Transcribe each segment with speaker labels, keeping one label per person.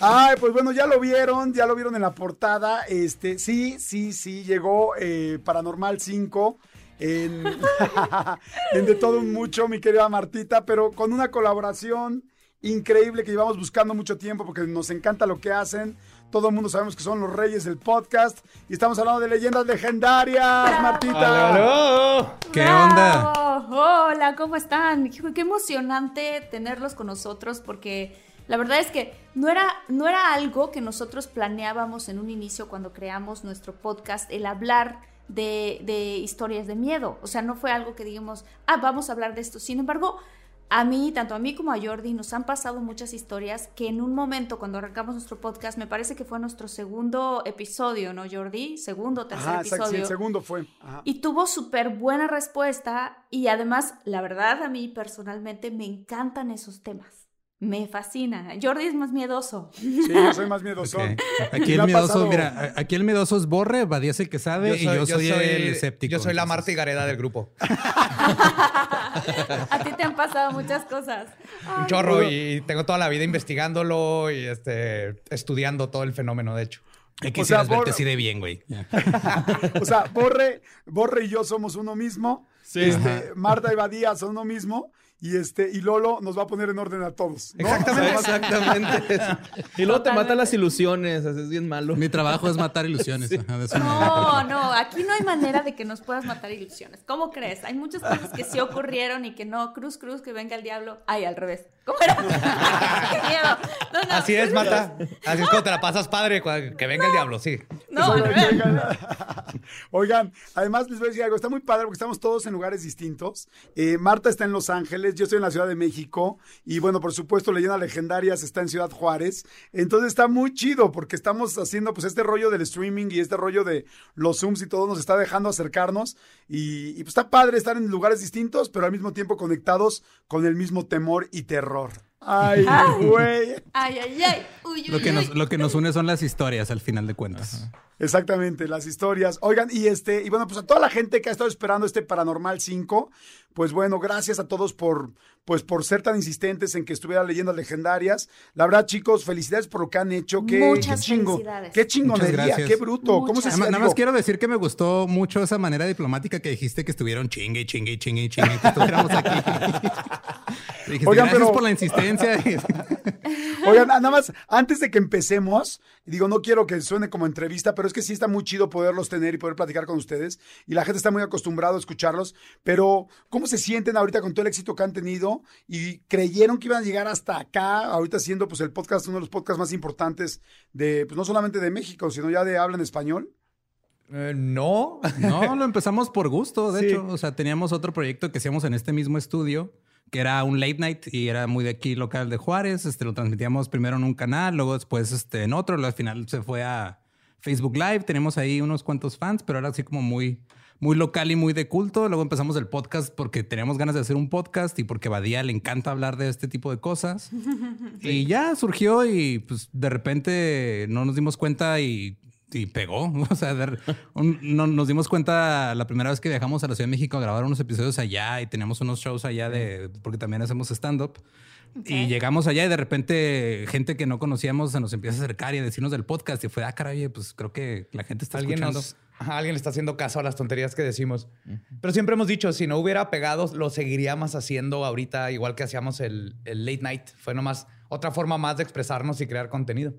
Speaker 1: Ay, pues bueno, ya lo vieron, ya lo vieron en la portada. Este, sí, sí, sí, llegó eh, Paranormal 5 en, en De Todo Un Mucho, mi querida Martita, pero con una colaboración increíble que llevamos buscando mucho tiempo porque nos encanta lo que hacen. Todo el mundo sabemos que son los reyes del podcast y estamos hablando de leyendas legendarias, Martita.
Speaker 2: ¡Aló!
Speaker 3: ¿Qué onda?
Speaker 2: Hola, ¿cómo están? Qué emocionante tenerlos con nosotros porque la verdad es que no era, no era algo que nosotros planeábamos en un inicio cuando creamos nuestro podcast, el hablar de, de historias de miedo. O sea, no fue algo que digamos, ah, vamos a hablar de esto. Sin embargo, a mí, tanto a mí como a Jordi, nos han pasado muchas historias que en un momento, cuando arrancamos nuestro podcast, me parece que fue nuestro segundo episodio, ¿no, Jordi? Segundo tercer
Speaker 1: Ajá, exacto, sí,
Speaker 2: episodio.
Speaker 1: el segundo fue. Ajá.
Speaker 2: Y tuvo súper buena respuesta y además, la verdad, a mí personalmente me encantan esos temas. Me fascina. Jordi es más miedoso.
Speaker 1: Sí, yo soy más miedoso.
Speaker 3: Aquí el miedoso,
Speaker 1: pasado-
Speaker 3: mira, aquí el miedoso es Borre, Badía es el que sabe y yo soy, el escéptico.
Speaker 4: Yo soy la Marta y Gareda del grupo.
Speaker 2: a ti te han pasado muchas cosas.
Speaker 4: Un chorro y tengo toda la vida investigándolo y este, estudiando todo el fenómeno, de hecho.
Speaker 1: O
Speaker 3: quisieras
Speaker 1: sea,
Speaker 3: verte
Speaker 1: Bor-
Speaker 3: así de bien, güey.
Speaker 1: O sea, Borre, Borre y yo somos uno mismo. Este, Marta y Badía son uno mismo. Y este, y Lolo nos va a poner en orden a todos. ¿no?
Speaker 4: Exactamente.
Speaker 5: Exactamente. y luego te matan las ilusiones, es bien malo.
Speaker 3: Mi trabajo es matar ilusiones. ajá,
Speaker 2: No, no, aquí no hay manera de que nos puedas matar ilusiones. ¿Cómo crees? Hay muchas cosas que sí ocurrieron y que no, cruz, cruz, que venga el diablo. Ay, al revés. ¿Cómo era? ¡Qué miedo! No, no.
Speaker 4: Así es, Marta. Así es como te la pasas padre, que venga el diablo, sí.
Speaker 2: No, al revés.
Speaker 1: Oigan, además les voy a decir algo, está muy padre porque estamos todos en lugares distintos. Eh, Marta está en Los Ángeles, yo estoy en la Ciudad de México y bueno, por supuesto, Leyendas Legendarias está en Ciudad Juárez. Entonces está muy chido porque estamos haciendo pues este rollo del streaming y este rollo de los Zooms y todo nos está dejando acercarnos y, y, pues está padre estar en lugares distintos, pero al mismo tiempo conectados con el mismo temor y terror. Ay, güey.
Speaker 2: Ay, ay, ay. Uy, uy,
Speaker 3: Lo que,
Speaker 2: uy.
Speaker 3: nos, lo que nos une son las historias al final de cuentas.
Speaker 1: Exactamente, las historias. Oigan, y este, y bueno, pues a toda la gente que ha estado esperando este Paranormal 5, pues bueno, gracias a todos por, pues por ser tan insistentes en que estuviera leyendas legendarias. La verdad, chicos, felicidades por lo que han hecho. Qué,
Speaker 2: Muchas
Speaker 1: qué chingo,
Speaker 2: felicidades.
Speaker 1: qué chingonería, qué bruto. ¿Cómo se?
Speaker 3: Nada, nada más quiero decir que me gustó mucho esa manera diplomática que dijiste que estuvieron chingue, chingue, chingue, chingue, que estuviéramos aquí. Dijiste,
Speaker 1: Oigan,
Speaker 3: gracias
Speaker 1: pero-
Speaker 3: por la insistencia.
Speaker 1: Oigan, nada más, antes de que empecemos, digo, no quiero que suene como entrevista, pero es que sí está muy chido poderlos tener y poder platicar con ustedes. Y la gente está muy acostumbrada a escucharlos. Pero, ¿cómo se sienten ahorita con todo el éxito que han tenido? Y creyeron que iban a llegar hasta acá, ahorita siendo pues el podcast, uno de los podcasts más importantes de, pues no solamente de México, sino ya de habla en español.
Speaker 4: Eh, no.
Speaker 3: No, lo empezamos por gusto, de
Speaker 4: Sí.
Speaker 3: hecho. O sea, teníamos otro proyecto que hacíamos en este mismo estudio, que era un late night y era muy de aquí local de Juárez. Este, lo transmitíamos primero en un canal, luego después este, en otro. Luego al final se fue a Facebook Live. Tenemos ahí unos cuantos fans, pero era así como muy, muy local y muy de culto. Luego empezamos el podcast porque teníamos ganas de hacer un podcast y porque a Badía le encanta hablar de este tipo de cosas. Y ya surgió y pues de repente no nos dimos cuenta y, y pegó. O sea, de- un- no, nos dimos cuenta la primera vez que viajamos a la Ciudad de México a grabar unos episodios allá y teníamos unos shows allá de, porque también hacemos stand-up. Y llegamos allá y de repente gente que no conocíamos se nos empieza a acercar y a decirnos del podcast y fue, ah, caray, pues creo que la gente está
Speaker 4: Alguien
Speaker 3: escuchando.
Speaker 4: nos, alguien le está haciendo caso a las tonterías que decimos. Pero siempre hemos dicho, si no hubiera pegado, lo seguiríamos haciendo ahorita, igual que hacíamos el, el late night. Fue nomás otra forma más de expresarnos y crear contenido.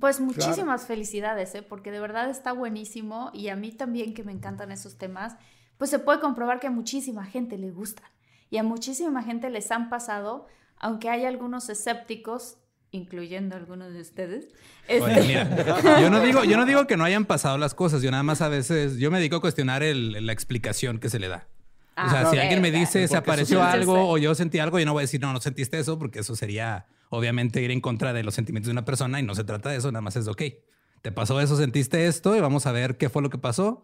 Speaker 2: Pues muchísimas felicidades, ¿eh? porque de verdad está buenísimo y a mí también que me encantan esos temas, pues se puede comprobar que a muchísima gente le gustan y a muchísima gente les han pasado, aunque hay algunos escépticos, incluyendo algunos de ustedes.
Speaker 3: Oye,
Speaker 2: este-
Speaker 3: mira, yo no digo, yo no digo que no hayan pasado las cosas. Yo nada más a veces, yo me dedico a cuestionar el- la explicación que se le da. o sea,
Speaker 2: Ah,
Speaker 3: si alguien me dice se apareció algo o yo sentí algo, yo no voy a decir no, no sentiste eso, porque eso sería obviamente ir en contra de los sentimientos de una persona y no se trata de eso. Nada más es ok. Te pasó eso, sentiste esto y vamos a ver qué fue lo que pasó.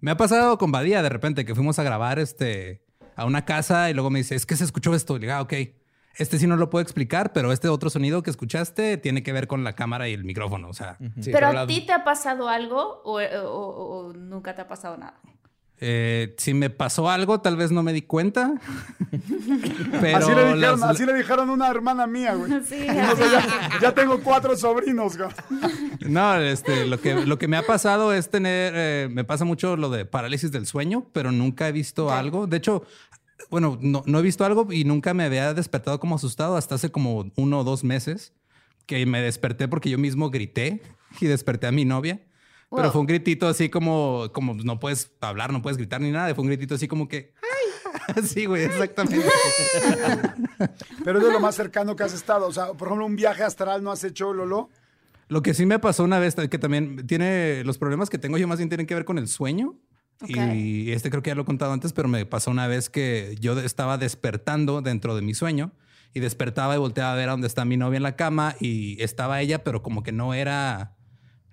Speaker 3: Me ha pasado con Badía de repente que fuimos a grabar este a una casa y luego me dice es que se escuchó esto. Y le digo, ah, ok. Este sí no lo puedo explicar, pero este otro sonido que escuchaste tiene que ver con la cámara y el micrófono. O sea,
Speaker 4: Sí,
Speaker 2: pero
Speaker 4: la-
Speaker 2: a ti te ha pasado algo o, o- o- o nunca te ha pasado nada.
Speaker 3: Eh, si me pasó algo, tal vez no me di cuenta. Pero
Speaker 1: así, le dijeron,
Speaker 3: las-
Speaker 1: así le dijeron a una hermana mía, güey.
Speaker 2: Sí,
Speaker 1: No ya, ya tengo cuatro sobrinos, güey.
Speaker 3: no, este, lo que, lo que me ha pasado es tener, eh, me pasa mucho lo de parálisis del sueño, pero nunca he visto algo. De hecho, bueno, no, no he visto algo y nunca me había despertado como asustado hasta hace como uno o dos meses que me desperté porque yo mismo grité y desperté a mi novia. Pero
Speaker 2: Wow.
Speaker 3: fue un gritito así como, como no puedes hablar, no puedes gritar ni nada. Fue un gritito así como que, ¡ay! Sí, güey, exactamente.
Speaker 1: Pero es de lo más cercano que has estado. O sea, por ejemplo, un viaje astral no has hecho, Lolo.
Speaker 3: Lo que sí me pasó una vez, que también tiene los problemas que tengo yo más bien tienen que ver con el sueño. Y este creo que ya lo he contado antes, pero me pasó una vez que yo estaba despertando dentro de mi sueño y despertaba y volteaba a ver a dónde está mi novia en la cama y estaba ella, pero como que no era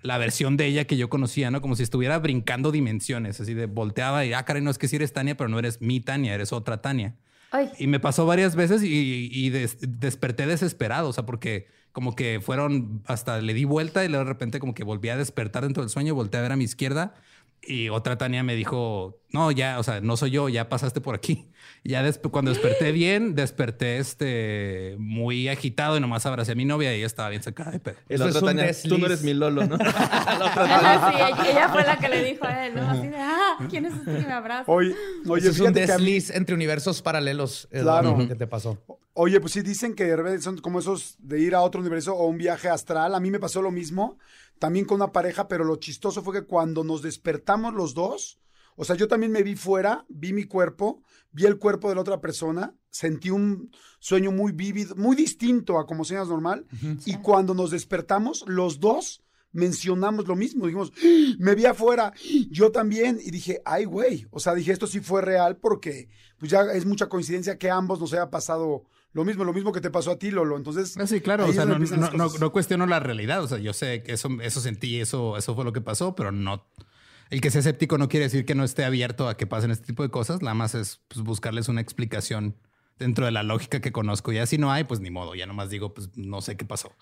Speaker 3: la versión de ella que yo conocía, ¿no? Como si estuviera brincando dimensiones, así de volteaba y, ah, caray, no es que si eres Tania, pero no eres mi Tania, eres otra Tania.
Speaker 2: Ay,
Speaker 3: Y me pasó varias veces y, y des- desperté desesperado, o sea, porque como que fueron, hasta le di vuelta y luego de repente como que volví a despertar dentro del sueño, volteé a ver a mi izquierda y otra Tania me dijo, no, ya, o sea, no soy yo, ya pasaste por aquí. Y ya desp- cuando desperté bien, desperté este, muy agitado y nomás abracé a mi novia y ella estaba bien sacada de pedo.
Speaker 4: Eso es
Speaker 5: Tania, tú no eres mi Lolo, ¿no?
Speaker 2: ajá, sí, ella, fue la que le dijo a él, ¿no? Así de, ah, ¿quién es este que me abraza?
Speaker 1: Oye, oye,
Speaker 4: es un
Speaker 1: mí-
Speaker 4: desliz entre universos paralelos.
Speaker 1: Claro.
Speaker 4: lo que te pasó.
Speaker 1: Oye, pues sí dicen que de repente son como esos de ir a otro universo o un viaje astral. A mí me pasó lo mismo, también con una pareja, pero lo chistoso fue que cuando nos despertamos los dos, o sea, yo también me vi fuera, vi mi cuerpo, vi el cuerpo de la otra persona, sentí un sueño muy vívido, muy distinto a como sueñas normal. Y cuando nos despertamos, los dos mencionamos lo mismo. Dijimos, "¡Ah! me vi afuera, yo también. Y dije, ay, güey. O sea, dije, esto sí fue real porque pues ya es mucha coincidencia que a ambos nos haya pasado lo mismo, lo mismo que te pasó a ti, Lolo. Entonces,
Speaker 3: Ah, sí, claro. O sea, no, no, no- no cuestiono la realidad. O sea, yo sé que eso, eso sentí, eso, eso fue lo que pasó, pero no. El que sea escéptico no quiere decir que no esté abierto a que pasen este tipo de cosas. Nada más es pues, buscarles una explicación dentro de la lógica que conozco. Ya si no hay, pues ni modo. Ya nomás digo, pues no sé qué pasó.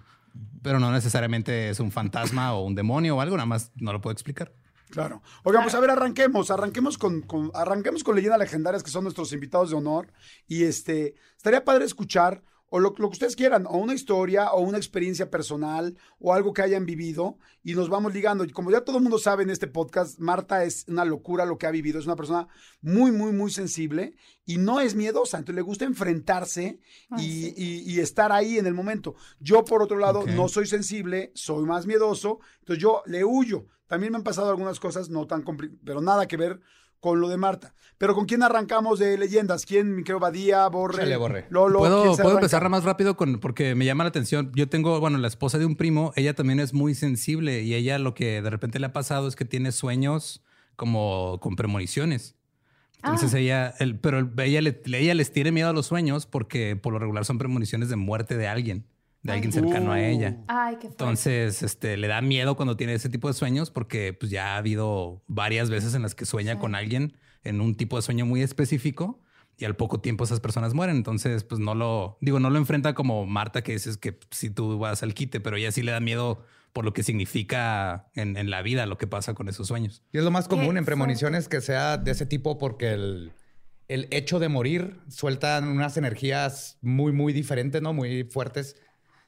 Speaker 3: Pero no necesariamente es un fantasma o un demonio o algo. Nada más no lo puedo explicar.
Speaker 1: Claro. Oigan, pues a ver, arranquemos, arranquemos con, con- arranquemos con leyendas legendarias que son nuestros invitados de honor. Y este, estaría padre escuchar, o lo, lo que ustedes quieran, o una historia, o una experiencia personal, o algo que hayan vivido, y nos vamos ligando. Y como ya todo el mundo sabe en este podcast, Marta es una locura lo que ha vivido, es una persona muy, muy, muy sensible, y no es miedosa, entonces le gusta enfrentarse y, y- y estar ahí en el momento. Yo, por otro lado, no soy sensible, soy más miedoso, entonces yo le huyo. También me han pasado algunas cosas no tan complicadas, pero nada que ver con lo de Marta. Pero ¿con quién arrancamos de leyendas? ¿Quién? Mi querido Badía, Borre,
Speaker 4: Chale, Borre.
Speaker 1: Lolo.
Speaker 3: Puedo,
Speaker 1: ¿quién se
Speaker 3: puedo empezar más rápido con, porque me llama la atención. Yo tengo, bueno, la esposa de un primo, ella también es muy sensible y ella lo que de repente le ha pasado es que tiene sueños como con premoniciones. Entonces
Speaker 2: Ah.
Speaker 3: ella, el, pero el- ella, le- ella les tiene miedo a los sueños porque por lo regular son premoniciones de muerte de alguien, de alguien cercano a ella.
Speaker 2: Ay, qué.
Speaker 3: Entonces, este, le da miedo cuando tiene ese tipo de sueños porque pues ya ha habido varias veces en las que sueña
Speaker 2: Sí.
Speaker 3: con alguien en un tipo de sueño muy específico y al poco tiempo esas personas mueren. Entonces, pues no lo, digo, no lo enfrenta como Marta que dices que si tú vas al quite, pero ella sí le da miedo por lo que significa en, en la vida lo que pasa con esos sueños.
Speaker 4: Y es lo más común en premoniciones que sea de ese tipo porque el, el hecho de morir sueltan unas energías muy, muy diferentes, ¿no? Muy fuertes.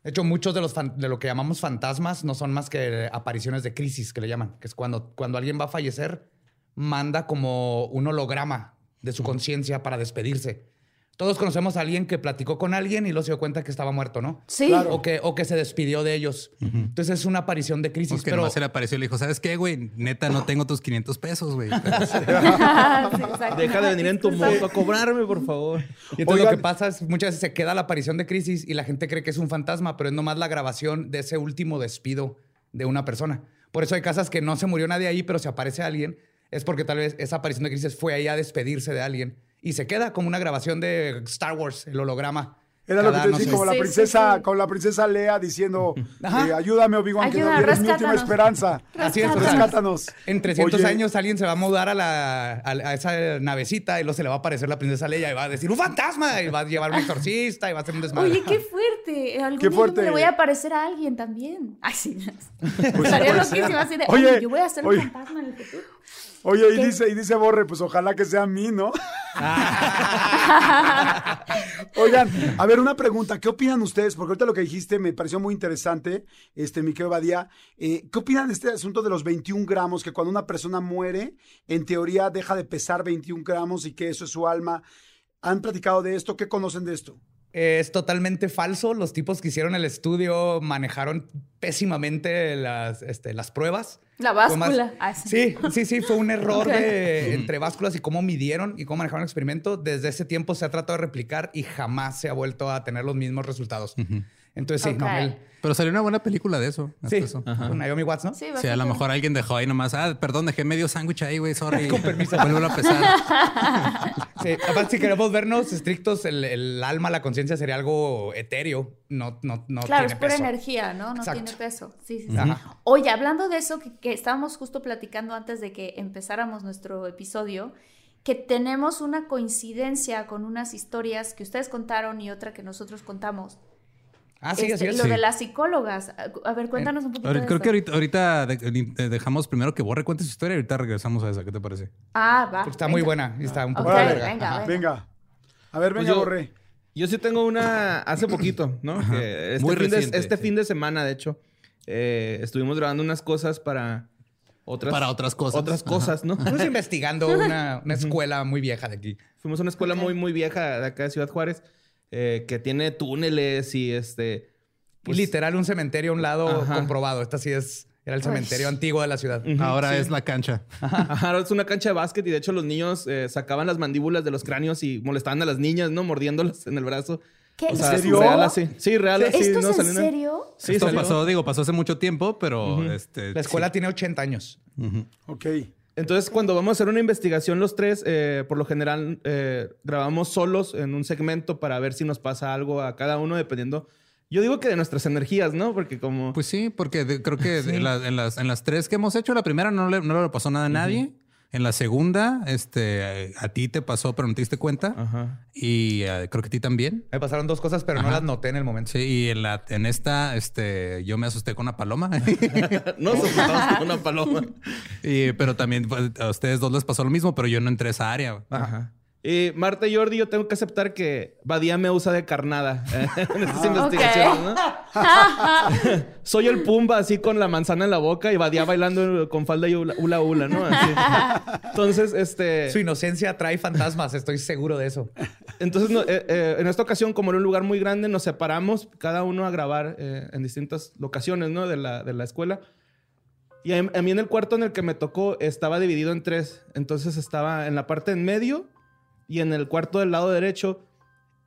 Speaker 4: De hecho, muchos de, los de lo que llamamos fantasmas no son más que apariciones de crisis, que le llaman, que es cuando, cuando alguien va a fallecer, manda como un holograma de su conciencia para despedirse. Todos conocemos a alguien que platicó con alguien y luego se dio cuenta que estaba muerto, ¿no?
Speaker 2: Sí.
Speaker 1: Claro.
Speaker 4: O, que, o que se despidió de ellos. Entonces es una aparición de crisis.
Speaker 3: Pues que
Speaker 4: pero
Speaker 3: nomás se le apareció y le dijo, ¿sabes qué, güey? Neta, no tengo tus 500 pesos, güey.
Speaker 2: Sí, exacto.
Speaker 5: Deja de venir en tu moto a cobrarme, por favor.
Speaker 4: Y entonces
Speaker 1: Oigan.
Speaker 4: lo que pasa es muchas veces se queda la aparición de crisis y la gente cree que es un fantasma, pero es nomás la grabación de ese último despido de una persona. Por eso hay casas que no se murió nadie ahí, pero se aparece alguien. Es porque tal vez esa aparición de crisis fue ahí a despedirse de alguien y se queda como una grabación de Star Wars, el holograma.
Speaker 1: Era lo que te
Speaker 4: no
Speaker 1: decía,
Speaker 4: sé,
Speaker 1: como la
Speaker 2: Sí, sí,
Speaker 1: princesa,
Speaker 2: sí.
Speaker 1: como la princesa Lea diciendo, eh, ayúdame, Obi-Wan, que no eres mi última esperanza.
Speaker 4: Así es,
Speaker 1: Rescátanos.
Speaker 4: En 300
Speaker 1: Oye,
Speaker 4: años alguien se va a mudar a, la, a, a esa navecita y luego se le va a aparecer la princesa Leia y va a decir ¡un fantasma! Y va a llevar un exorcista y va a hacer un desmadre.
Speaker 2: Oye, qué fuerte. Algún
Speaker 1: Qué
Speaker 2: día
Speaker 1: fuerte.
Speaker 2: yo le voy a aparecer a alguien también. Ay, sí.
Speaker 1: Pues,
Speaker 2: Estaría
Speaker 1: pues,
Speaker 2: loquísimo así de,
Speaker 1: Oye,
Speaker 2: yo voy a ser un fantasma en el futuro.
Speaker 1: Oye, y
Speaker 2: ¿Qué?
Speaker 1: dice, y dice Borre, pues ojalá que sea a mí, ¿no? Oigan, a ver, una pregunta. ¿Qué opinan ustedes? Porque ahorita lo que dijiste me pareció muy interesante, este, mi querido Badía. Eh, ¿Qué opinan de este asunto de los 21 gramos? Que cuando una persona muere, en teoría deja de pesar 21 gramos y que eso es su alma. ¿Han platicado de esto? ¿Qué conocen de esto?
Speaker 4: Es totalmente falso. Los tipos que hicieron el estudio manejaron pésimamente las, este, las pruebas.
Speaker 2: La
Speaker 4: Fue más-
Speaker 2: báscula. Ah, sí.
Speaker 4: Sí, sí, sí, fue un error
Speaker 2: Ok.
Speaker 4: de, entre básculas y cómo midieron y cómo manejaron el experimento. Desde ese tiempo se ha tratado de replicar y jamás se ha vuelto a tener los mismos resultados. Entonces, sí, no,
Speaker 2: Ok.
Speaker 4: el-
Speaker 3: Pero salió una buena película de eso.
Speaker 4: sí,
Speaker 3: eso.
Speaker 4: con Naomi Watts, ¿no?
Speaker 2: Sí,
Speaker 3: Sí, a lo mejor alguien dejó ahí nomás, ah, perdón, dejé medio sándwich ahí, güey, sorry. Con permiso. Vuelvo a pesar.
Speaker 4: Sí, aparte, si queremos vernos estrictos, el, el alma, la conciencia sería algo etéreo. No, no, no
Speaker 2: Claro,
Speaker 4: tiene
Speaker 2: es pura
Speaker 4: peso.
Speaker 2: energía, ¿no? No
Speaker 4: Exacto.
Speaker 2: tiene peso. Sí, sí, sí.
Speaker 4: Ajá.
Speaker 2: Oye, hablando de eso, que, que estábamos justo platicando antes de que empezáramos nuestro episodio, que tenemos una coincidencia con unas historias que ustedes contaron y otra que nosotros contamos.
Speaker 4: Ah, sí,
Speaker 2: Este. Lo
Speaker 4: Sí.
Speaker 2: de las psicólogas. A ver, cuéntanos un poquito
Speaker 3: Ahorita-
Speaker 2: de
Speaker 3: creo
Speaker 2: eso.
Speaker 3: que ahorita, ahorita de- de- dejamos primero que Borre cuente su historia y ahorita regresamos a esa. ¿Qué te parece?
Speaker 2: Ah, va.
Speaker 4: Porque está muy buena y está un poco
Speaker 2: Ok,
Speaker 1: Órale.
Speaker 4: larga.
Speaker 2: venga, venga.
Speaker 1: Venga. A ver,
Speaker 5: Pues
Speaker 1: venga,
Speaker 5: yo-
Speaker 1: Borre.
Speaker 5: Yo sí tengo una hace poquito, ¿no? Que este
Speaker 3: Muy
Speaker 5: fin de,
Speaker 3: reciente,
Speaker 5: este
Speaker 3: sí.
Speaker 5: fin de semana, de hecho, eh, estuvimos grabando unas cosas para otras,
Speaker 3: Para otras cosas.
Speaker 5: Otras
Speaker 3: Ajá.
Speaker 5: cosas, ¿no?
Speaker 4: Estamos investigando una, una escuela muy vieja de aquí.
Speaker 5: Fuimos a una escuela muy, muy vieja de acá de Ciudad Juárez, eh, que tiene túneles y este. pues,
Speaker 4: y literal un cementerio a un lado
Speaker 5: Ajá.
Speaker 4: comprobado. Esta sí es, era el cementerio antiguo de la ciudad.
Speaker 3: Ahora es la cancha.
Speaker 5: Ajá, ahora es una cancha de básquet y de hecho los niños eh, sacaban las mandíbulas de los cráneos y molestaban a las niñas, ¿no? Mordiéndolas en el brazo.
Speaker 2: ¿Qué?
Speaker 5: O sea,
Speaker 1: ¿En serio?
Speaker 5: real así. Sí, real así.
Speaker 2: ¿Esto
Speaker 5: ¿no?
Speaker 2: es en serio?
Speaker 5: Sí,
Speaker 3: Esto
Speaker 5: salió.
Speaker 3: pasó, digo, pasó hace mucho tiempo, pero este.
Speaker 4: La escuela tiene 80 años.
Speaker 1: Ok.
Speaker 5: Entonces, cuando vamos a hacer una investigación los tres, eh, por lo general eh, grabamos solos en un segmento para ver si nos pasa algo a cada uno, dependiendo. Yo digo que de nuestras energías, ¿no? Porque como...
Speaker 3: Pues sí, porque de- creo que de la- en, las, en las tres que hemos hecho, la primera no le, no le pasó nada a nadie. En la segunda, este, a ti te pasó, pero no te diste cuenta.
Speaker 5: Ajá.
Speaker 3: Y eh, creo que a ti también.
Speaker 4: Me pasaron dos cosas, pero no las noté en el momento.
Speaker 3: Sí, y en, la, en esta, este, yo me asusté con una paloma.
Speaker 5: no, soportamos con una paloma.
Speaker 3: y, pero también pues, a ustedes dos les pasó lo mismo, pero yo no entré a esa área.
Speaker 5: Ajá. Y Marta y Jordi, yo tengo que aceptar que Badía me usa de carnada eh, en estas investigaciones, ¿no? Soy el Pumba así con la manzana en la boca y Badía bailando con falda y hula hula, hula, ¿no? Así. Entonces, este...
Speaker 4: Su inocencia trae fantasmas, estoy seguro de eso.
Speaker 5: Entonces, no, eh, eh, en esta ocasión, como era un lugar muy grande, nos separamos cada uno a grabar eh, en distintas locaciones, ¿no? De la, de la escuela. Y a, a mí en el cuarto en el que me tocó estaba dividido en tres. Entonces estaba en la parte en medio y en el cuarto del lado derecho.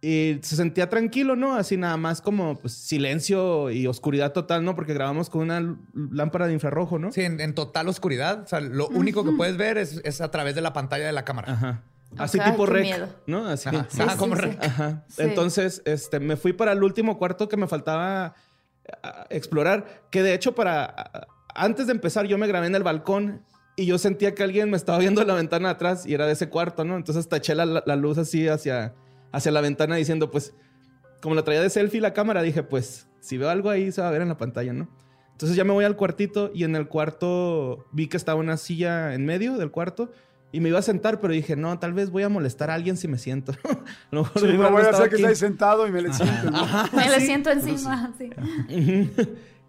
Speaker 5: Y se sentía tranquilo, ¿no? Así nada más como pues, silencio y oscuridad total, ¿no? Porque grabamos con una lámpara de infrarrojo, ¿no?
Speaker 4: Sí, en, en total oscuridad. O sea, lo único que puedes ver es, es a través de la pantalla de la cámara.
Speaker 5: Ajá. Así tipo rec,
Speaker 2: miedo.
Speaker 5: ¿no? Así.
Speaker 4: Ajá.
Speaker 2: Sí,
Speaker 4: Ajá,
Speaker 2: sí,
Speaker 4: como
Speaker 2: sí.
Speaker 4: re-
Speaker 5: Ajá.
Speaker 2: Sí.
Speaker 5: Entonces, este, me fui para el último cuarto que me faltaba explorar, que de hecho para antes de empezar yo me grabé en el balcón y yo sentía que alguien me estaba viendo en la ventana de atrás y era de ese cuarto, ¿no? Entonces taché la, la luz así hacia, hacia la ventana diciendo, pues, como la traía de selfie la cámara, dije, pues, si veo algo ahí se va a ver en la pantalla, ¿no? Entonces ya me voy al cuartito y en el cuarto vi que estaba una silla en medio del cuarto Y me iba a sentar, pero dije, no, tal vez voy a molestar a alguien si me siento. a lo mejor
Speaker 1: Sí, no voy a hacer que estés sentado y me le siento. ¿no?
Speaker 2: Me le siento encima. sí.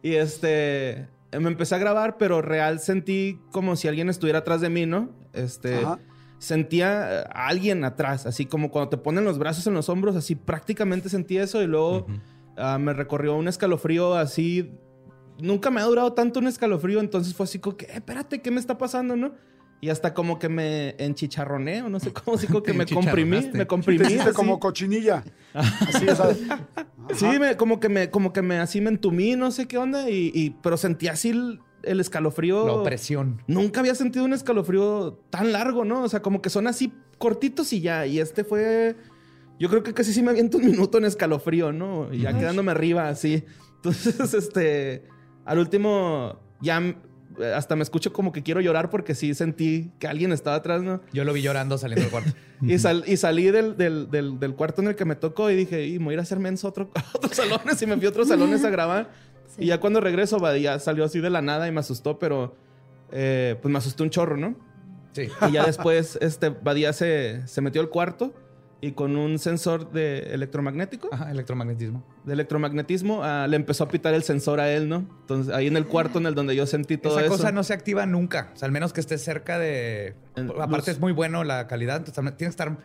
Speaker 5: y este, me empecé a grabar, pero real sentí como si alguien estuviera atrás de mí, ¿no? Este,
Speaker 1: Ajá.
Speaker 5: sentía a alguien atrás, así como cuando te ponen los brazos en los hombros, así prácticamente sentí eso y luego ah, me recorrió un escalofrío así. Nunca me ha durado tanto un escalofrío, entonces fue así como que, "Eh, espérate, ¿qué me está pasando, no? Y hasta como que me enchicharroné, o no sé cómo, así como que
Speaker 3: Te
Speaker 5: me comprimí, me
Speaker 1: Te
Speaker 5: comprimí.
Speaker 1: hiciste
Speaker 5: así.
Speaker 1: como cochinilla. Así, o sea,
Speaker 5: Sí, me- como que me, como que me así me entumí, no sé qué onda, y, y- pero sentí así el, el escalofrío.
Speaker 4: La opresión.
Speaker 5: Nunca había sentido un escalofrío tan largo, ¿no? O sea, como que son así cortitos y ya. Y este fue. Yo creo que casi sí me aviento un minuto en escalofrío, ¿no? Y ya quedándome arriba, así. Entonces, este. Al último, ya hasta me escucho como que quiero llorar porque sí sentí que alguien estaba atrás, ¿no?
Speaker 4: Yo lo vi llorando saliendo del cuarto.
Speaker 5: Y, sal- y salí del, del- del- del cuarto en el que me tocó y dije, y me voy a ir a hacer menso a otro, a otros salones. Y me fui a otros salones a grabar.
Speaker 2: Sí.
Speaker 5: Y ya cuando regreso, Badía salió así de la nada y me asustó, pero eh, pues me asustó un chorro, ¿no?
Speaker 4: Sí.
Speaker 5: Y ya después, este, Badía se, se metió al cuarto y con un sensor de electromagnético,
Speaker 4: Ajá, electromagnetismo.
Speaker 5: de electromagnetismo, ah, le empezó a pitar el sensor a él, ¿no? Entonces, ahí en el cuarto en el donde yo sentí todo
Speaker 4: Esa
Speaker 5: eso.
Speaker 4: cosa no se activa nunca. O sea, al menos que esté cerca de.
Speaker 5: En
Speaker 4: Aparte,
Speaker 5: luz.
Speaker 4: es muy bueno la calidad. Entonces, tienes que estar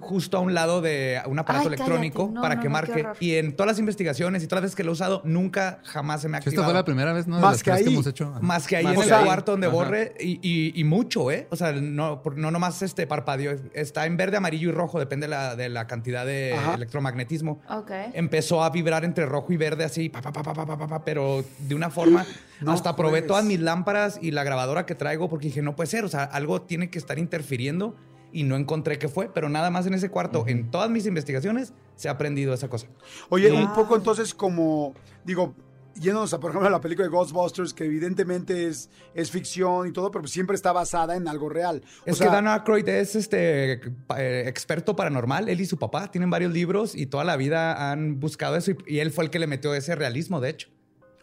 Speaker 4: justo a un lado de un aparato
Speaker 2: Ay,
Speaker 4: electrónico para que marque. Y en todas las investigaciones y todas las veces que lo he usado, nunca jamás se me ha activado.
Speaker 3: Esta fue la primera vez, ¿no?
Speaker 1: Más, que ahí.
Speaker 4: Más que ahí. En
Speaker 1: que
Speaker 4: el cuarto donde
Speaker 3: Ajá.
Speaker 4: borre y, mucho, ¿eh? O sea, no, no nomás este parpadeo. Está en verde, amarillo y rojo, depende de la, de la cantidad de electromagnetismo.
Speaker 2: Okay.
Speaker 4: Empezó a vibrar entre rojo y verde así, pa pa pa pa pa, pa, pa, pero de una forma... hasta probé todas mis lámparas y la grabadora que traigo porque dije, no puede ser, o sea, algo tiene que estar interfiriendo y no encontré qué fue, pero nada más en ese cuarto, en todas mis investigaciones, se ha aprendido esa cosa.
Speaker 1: Oye,
Speaker 2: Wow.
Speaker 1: un poco entonces como, digo, yéndonos a, por ejemplo, a la película de Ghostbusters, que evidentemente es, es ficción y todo, pero siempre está basada en algo real. O
Speaker 4: Es
Speaker 1: sea,
Speaker 4: que Dan Aykroyd es este eh, experto paranormal. Él y su papá tienen varios libros y toda la vida han buscado eso. Y, y él fue el que le metió ese realismo, de hecho.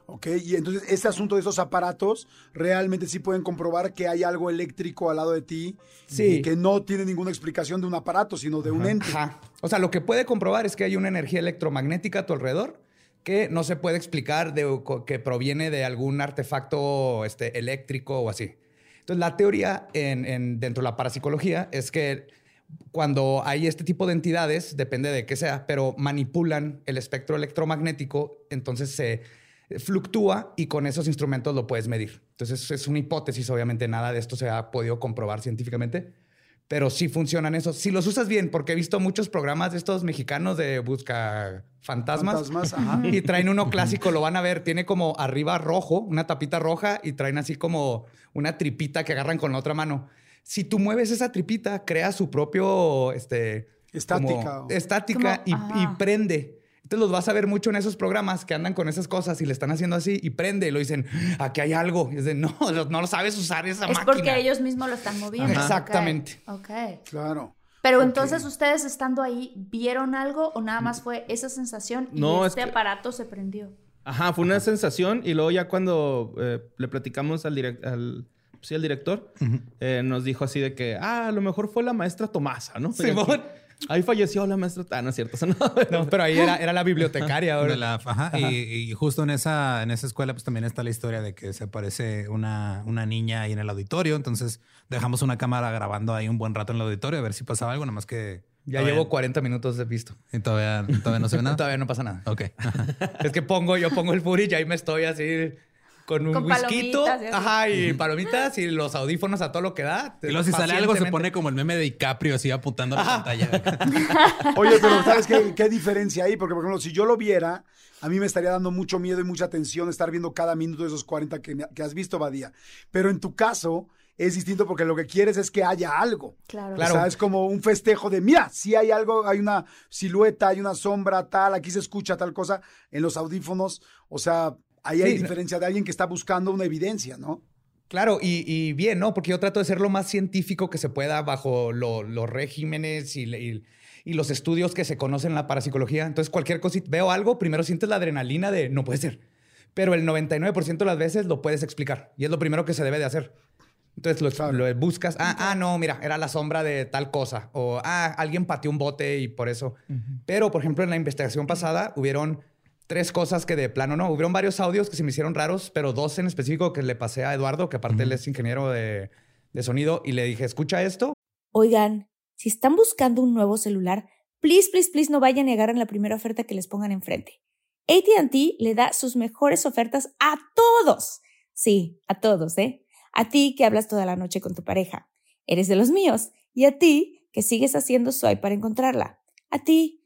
Speaker 1: Ok, y entonces este asunto de esos aparatos realmente sí pueden comprobar que hay algo eléctrico al lado de ti
Speaker 4: Sí.
Speaker 1: y que no tiene ninguna explicación de un aparato, sino de un ente.
Speaker 4: Ajá. O sea, lo que puede comprobar es que hay una energía electromagnética a tu alrededor que no se puede explicar de, que proviene de algún artefacto este, eléctrico o así. Entonces, la teoría en, en- dentro de la parapsicología es que cuando hay este tipo de entidades, depende de qué sea, pero manipulan el espectro electromagnético, entonces se fluctúa y con esos instrumentos lo puedes medir. Entonces es una hipótesis, obviamente nada de esto se ha podido comprobar científicamente, pero sí funcionan esos. Si los usas bien, porque he visto muchos programas de estos mexicanos de busca fantasmas,
Speaker 1: Fantasmas, ajá.
Speaker 4: y traen uno clásico, lo van a ver, tiene como arriba rojo, una tapita roja y traen así como una tripita que agarran con la otra mano. Si tú mueves esa tripita, crea su propio este
Speaker 1: Estática
Speaker 4: como estática
Speaker 2: Como-
Speaker 4: y, y prende. Entonces los vas a ver mucho en esos programas que andan con esas cosas y le están haciendo así y prende y lo dicen, aquí hay algo. Y es de, no, no lo sabes usar esa
Speaker 2: Es
Speaker 4: máquina.
Speaker 2: porque ellos mismos lo están moviendo.
Speaker 4: Ajá. Exactamente.
Speaker 2: Ok.
Speaker 1: Claro.
Speaker 2: Pero entonces ustedes estando ahí, ¿vieron algo o nada más fue esa sensación y
Speaker 5: No, es
Speaker 2: este
Speaker 5: que-
Speaker 2: aparato se prendió?
Speaker 5: Ajá, fue una sensación y luego ya cuando eh, le platicamos al, direc- al, sí, al director, eh, nos dijo así de que, ah, a lo mejor fue la maestra Tomasa, ¿no?
Speaker 4: Simón.
Speaker 5: Ahí falleció la maestra... Ah, no es cierto, no.
Speaker 4: No, pero ahí era, era la bibliotecaria. ahora.
Speaker 3: La- ajá, Y, y justo en esa, en esa escuela, pues también está la historia de que se aparece una, una niña ahí en el auditorio. Entonces dejamos una cámara grabando ahí un buen rato en el auditorio a ver si pasaba algo, nada más que.
Speaker 4: Ya
Speaker 3: todavía-
Speaker 4: llevo 40 minutos de visto.
Speaker 3: Y todavía, todavía no se ve nada.
Speaker 4: Todavía no pasa nada.
Speaker 3: Ok.
Speaker 4: Es que pongo, yo pongo el footage y ahí me estoy así con un
Speaker 2: Con
Speaker 4: whisky. Ajá, y palomitas y los audífonos a todo lo que da.
Speaker 3: Y luego si sale algo se pone como el meme de DiCaprio así apuntando a la pantalla.
Speaker 1: Oye, pero ¿sabes qué, qué diferencia hay? Porque, por ejemplo, si yo lo viera, a mí me estaría dando mucho miedo y mucha tensión estar viendo cada minuto de esos 40 que, me- que has visto, Badía. Pero en tu caso es distinto porque lo que quieres es que haya algo.
Speaker 2: Claro.
Speaker 4: Claro.
Speaker 1: O sea, es como un festejo de, mira, si hay algo, hay una silueta, hay una sombra, tal, aquí se escucha tal cosa en los audífonos. O sea, ahí hay
Speaker 4: Sí,
Speaker 1: diferencia de alguien que está buscando una evidencia, ¿no?
Speaker 4: Claro, y, y bien, ¿no? Porque yo trato de ser lo más científico que se pueda bajo lo- los regímenes y, y- y los estudios que se conocen en la parapsicología. Entonces, cualquier cosita, veo algo, primero sientes la adrenalina de no puede ser. Pero el 99% de las veces lo puedes explicar y es lo primero que se debe de hacer. Entonces lo,
Speaker 1: Claro.
Speaker 4: lo buscas. Ah, ah, no, mira, era la sombra de tal cosa. O ah, alguien pateó un bote y por eso. Pero, por ejemplo, en la investigación pasada hubieron tres cosas que de plano no. Hubieron varios audios que se me hicieron raros, pero dos en específico que le pasé a Eduardo, que aparte él es ingeniero de, de sonido, y le dije, escucha esto.
Speaker 6: Oigan, si están buscando un nuevo celular, please, please, please no vayan y agarren la primera oferta que les pongan enfrente. ATT le da sus mejores ofertas a todos. Sí, a todos, ¿eh? A ti que hablas toda la noche con tu pareja. Eres de los míos. Y a ti que sigues haciendo swipe para encontrarla. A ti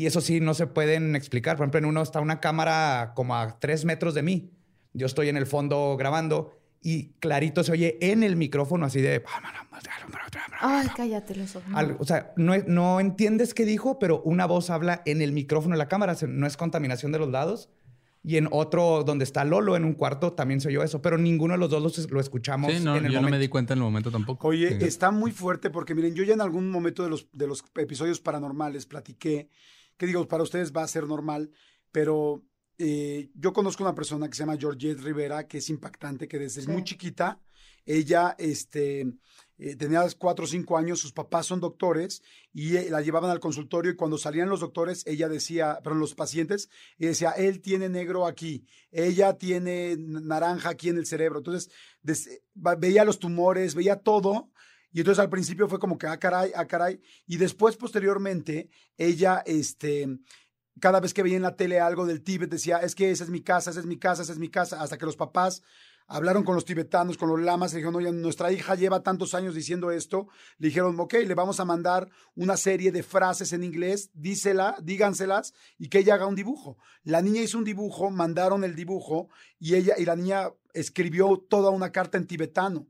Speaker 4: Y eso sí, no se pueden explicar. Por ejemplo, en uno está una cámara como a tres metros de mí. Yo estoy en el fondo grabando y clarito se oye en el micrófono así de...
Speaker 2: Ay, cállate los ojos.
Speaker 4: Algo- o sea, no, no entiendes qué dijo, pero una voz habla en el micrófono de la cámara. No es contaminación de los lados. Y en otro, donde está Lolo, en un cuarto, también se oyó eso. Pero ninguno de los dos los- lo, escuchamos
Speaker 3: Sí, no,
Speaker 4: en el
Speaker 3: yo no
Speaker 4: momento.
Speaker 3: me di cuenta en el momento tampoco.
Speaker 1: Oye,
Speaker 3: Sí.
Speaker 1: está muy fuerte porque miren, yo ya en algún momento de los, de los episodios paranormales platiqué, que digo, para ustedes va a ser normal, pero eh, yo conozco una persona que se llama Georgette Rivera, que es impactante, que desde muy chiquita, ella este, eh, tenía cuatro o cinco años, sus papás son doctores y eh, la llevaban al consultorio y cuando salían los doctores, ella decía, pero los pacientes, ella decía, él tiene negro aquí, ella tiene naranja aquí en el cerebro. Entonces, des- veía los tumores, veía todo. Y entonces al principio fue como que, ah, caray, ah, caray. Y después, posteriormente, ella, este, cada vez que veía en la tele algo del Tíbet, decía, es que esa es mi casa, esa es mi casa, esa es mi casa. Hasta que los papás hablaron con los tibetanos, con los lamas, y dijeron, oye, nuestra hija lleva tantos años diciendo esto. Le dijeron, ok, le vamos a mandar una serie de frases en inglés, dísela, díganselas, y que ella haga un dibujo. La niña hizo un dibujo, mandaron el dibujo, y ella, y la niña escribió toda una carta en tibetano.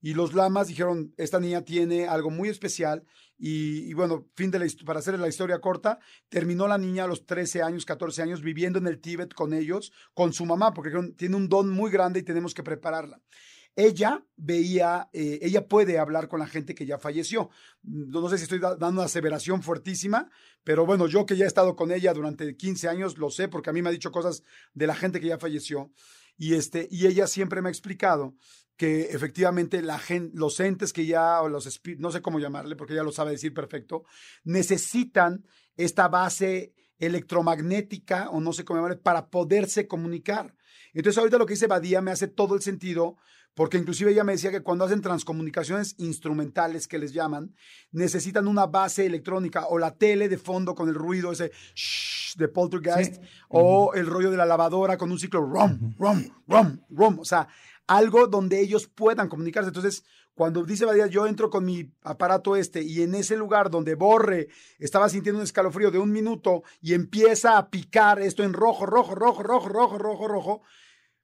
Speaker 1: Y los lamas dijeron, esta niña tiene algo muy especial. Y, bueno, fin de la, para hacer la historia corta, terminó la niña a los 13 años, 14 años, viviendo en el Tíbet con ellos, con su mamá, porque tiene un don muy grande y tenemos que prepararla. Ella veía, eh, ella puede hablar con la gente que ya falleció. No, sé si estoy da- dando una aseveración fuertísima, pero bueno, yo que ya he estado con ella durante 15 años, lo sé porque a mí me ha dicho cosas de la gente que ya falleció. Y, este, y ella siempre me ha explicado que efectivamente la los entes que ya, o los no sé cómo llamarle, porque ella lo sabe decir perfecto, necesitan esta base electromagnética, o no sé cómo llamarle, para poderse comunicar. Entonces ahorita lo que dice Badía me hace todo el sentido, porque inclusive ella me decía que cuando hacen transcomunicaciones instrumentales, que les llaman, necesitan una base electrónica, o la tele de fondo con el ruido ese shh de poltergeist,
Speaker 4: Sí.
Speaker 1: o el rollo de la lavadora con un ciclo rum, rum, rum, rum, o sea, algo donde ellos puedan comunicarse. Entonces, cuando dice Badía, yo entro con mi aparato este y en ese lugar donde Borre estaba sintiendo un escalofrío de un minuto y empieza a picar esto en rojo, rojo, rojo, rojo, rojo, rojo, rojo,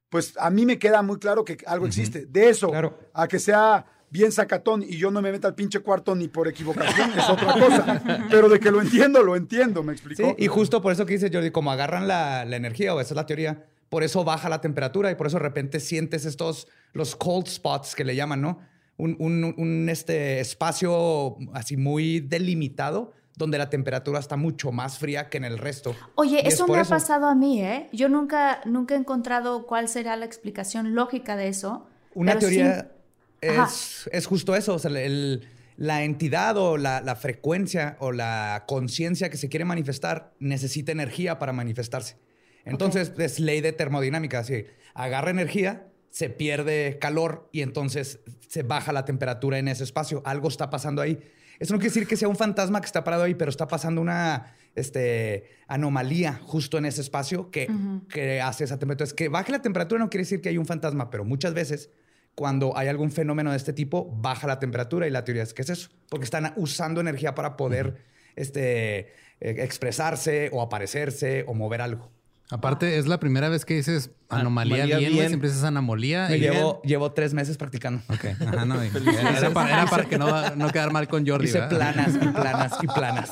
Speaker 1: pues a mí me queda muy claro que algo existe. De eso
Speaker 4: Claro.
Speaker 1: a que sea bien sacatón y yo no me meta al pinche cuarto ni por equivocación, es otra cosa. Pero de que lo entiendo, lo entiendo, ¿me explicó?
Speaker 4: Sí, y justo por eso que dice Jordi, como agarran la, la energía, o esa es la teoría, por eso baja la temperatura y por eso de repente sientes estos, los cold spots que le llaman, ¿no? Un, un- un, este, espacio así muy delimitado donde la temperatura está mucho más fría que en el resto.
Speaker 2: Oye,
Speaker 4: es
Speaker 2: eso me ha pasado a mí, ¿eh? Yo nunca, nunca he encontrado cuál será la explicación lógica de eso.
Speaker 4: Una
Speaker 2: sí-
Speaker 4: teoría es, es justo eso, o sea, el- la entidad o la, la frecuencia o la conciencia que se quiere manifestar necesita energía para manifestarse. Entonces, es ley de termodinámica, así, agarra energía, se pierde calor y entonces se baja la temperatura en ese espacio. Algo está pasando ahí. Eso no quiere decir que sea un fantasma que está parado ahí, pero está pasando una este, anomalía justo en ese espacio que, que hace esa temperatura. Es que baje la temperatura no quiere decir que hay un fantasma, pero muchas veces cuando hay algún fenómeno de este tipo, baja la temperatura y la teoría es que es eso, porque están usando energía para poder este, eh, expresarse o aparecerse o mover algo.
Speaker 3: Aparte, es la primera vez que dices anomalía,
Speaker 5: Anomalía
Speaker 3: bien,
Speaker 5: bien.
Speaker 3: güey. Siempre dices anomalía.
Speaker 4: Me
Speaker 3: y-
Speaker 4: llevo, llevo tres meses practicando.
Speaker 3: Ok, ajá, no. Era para, era para que no, no quedar mal con Jordi.
Speaker 4: Hice
Speaker 3: ¿verdad?
Speaker 4: planas y planas y planas.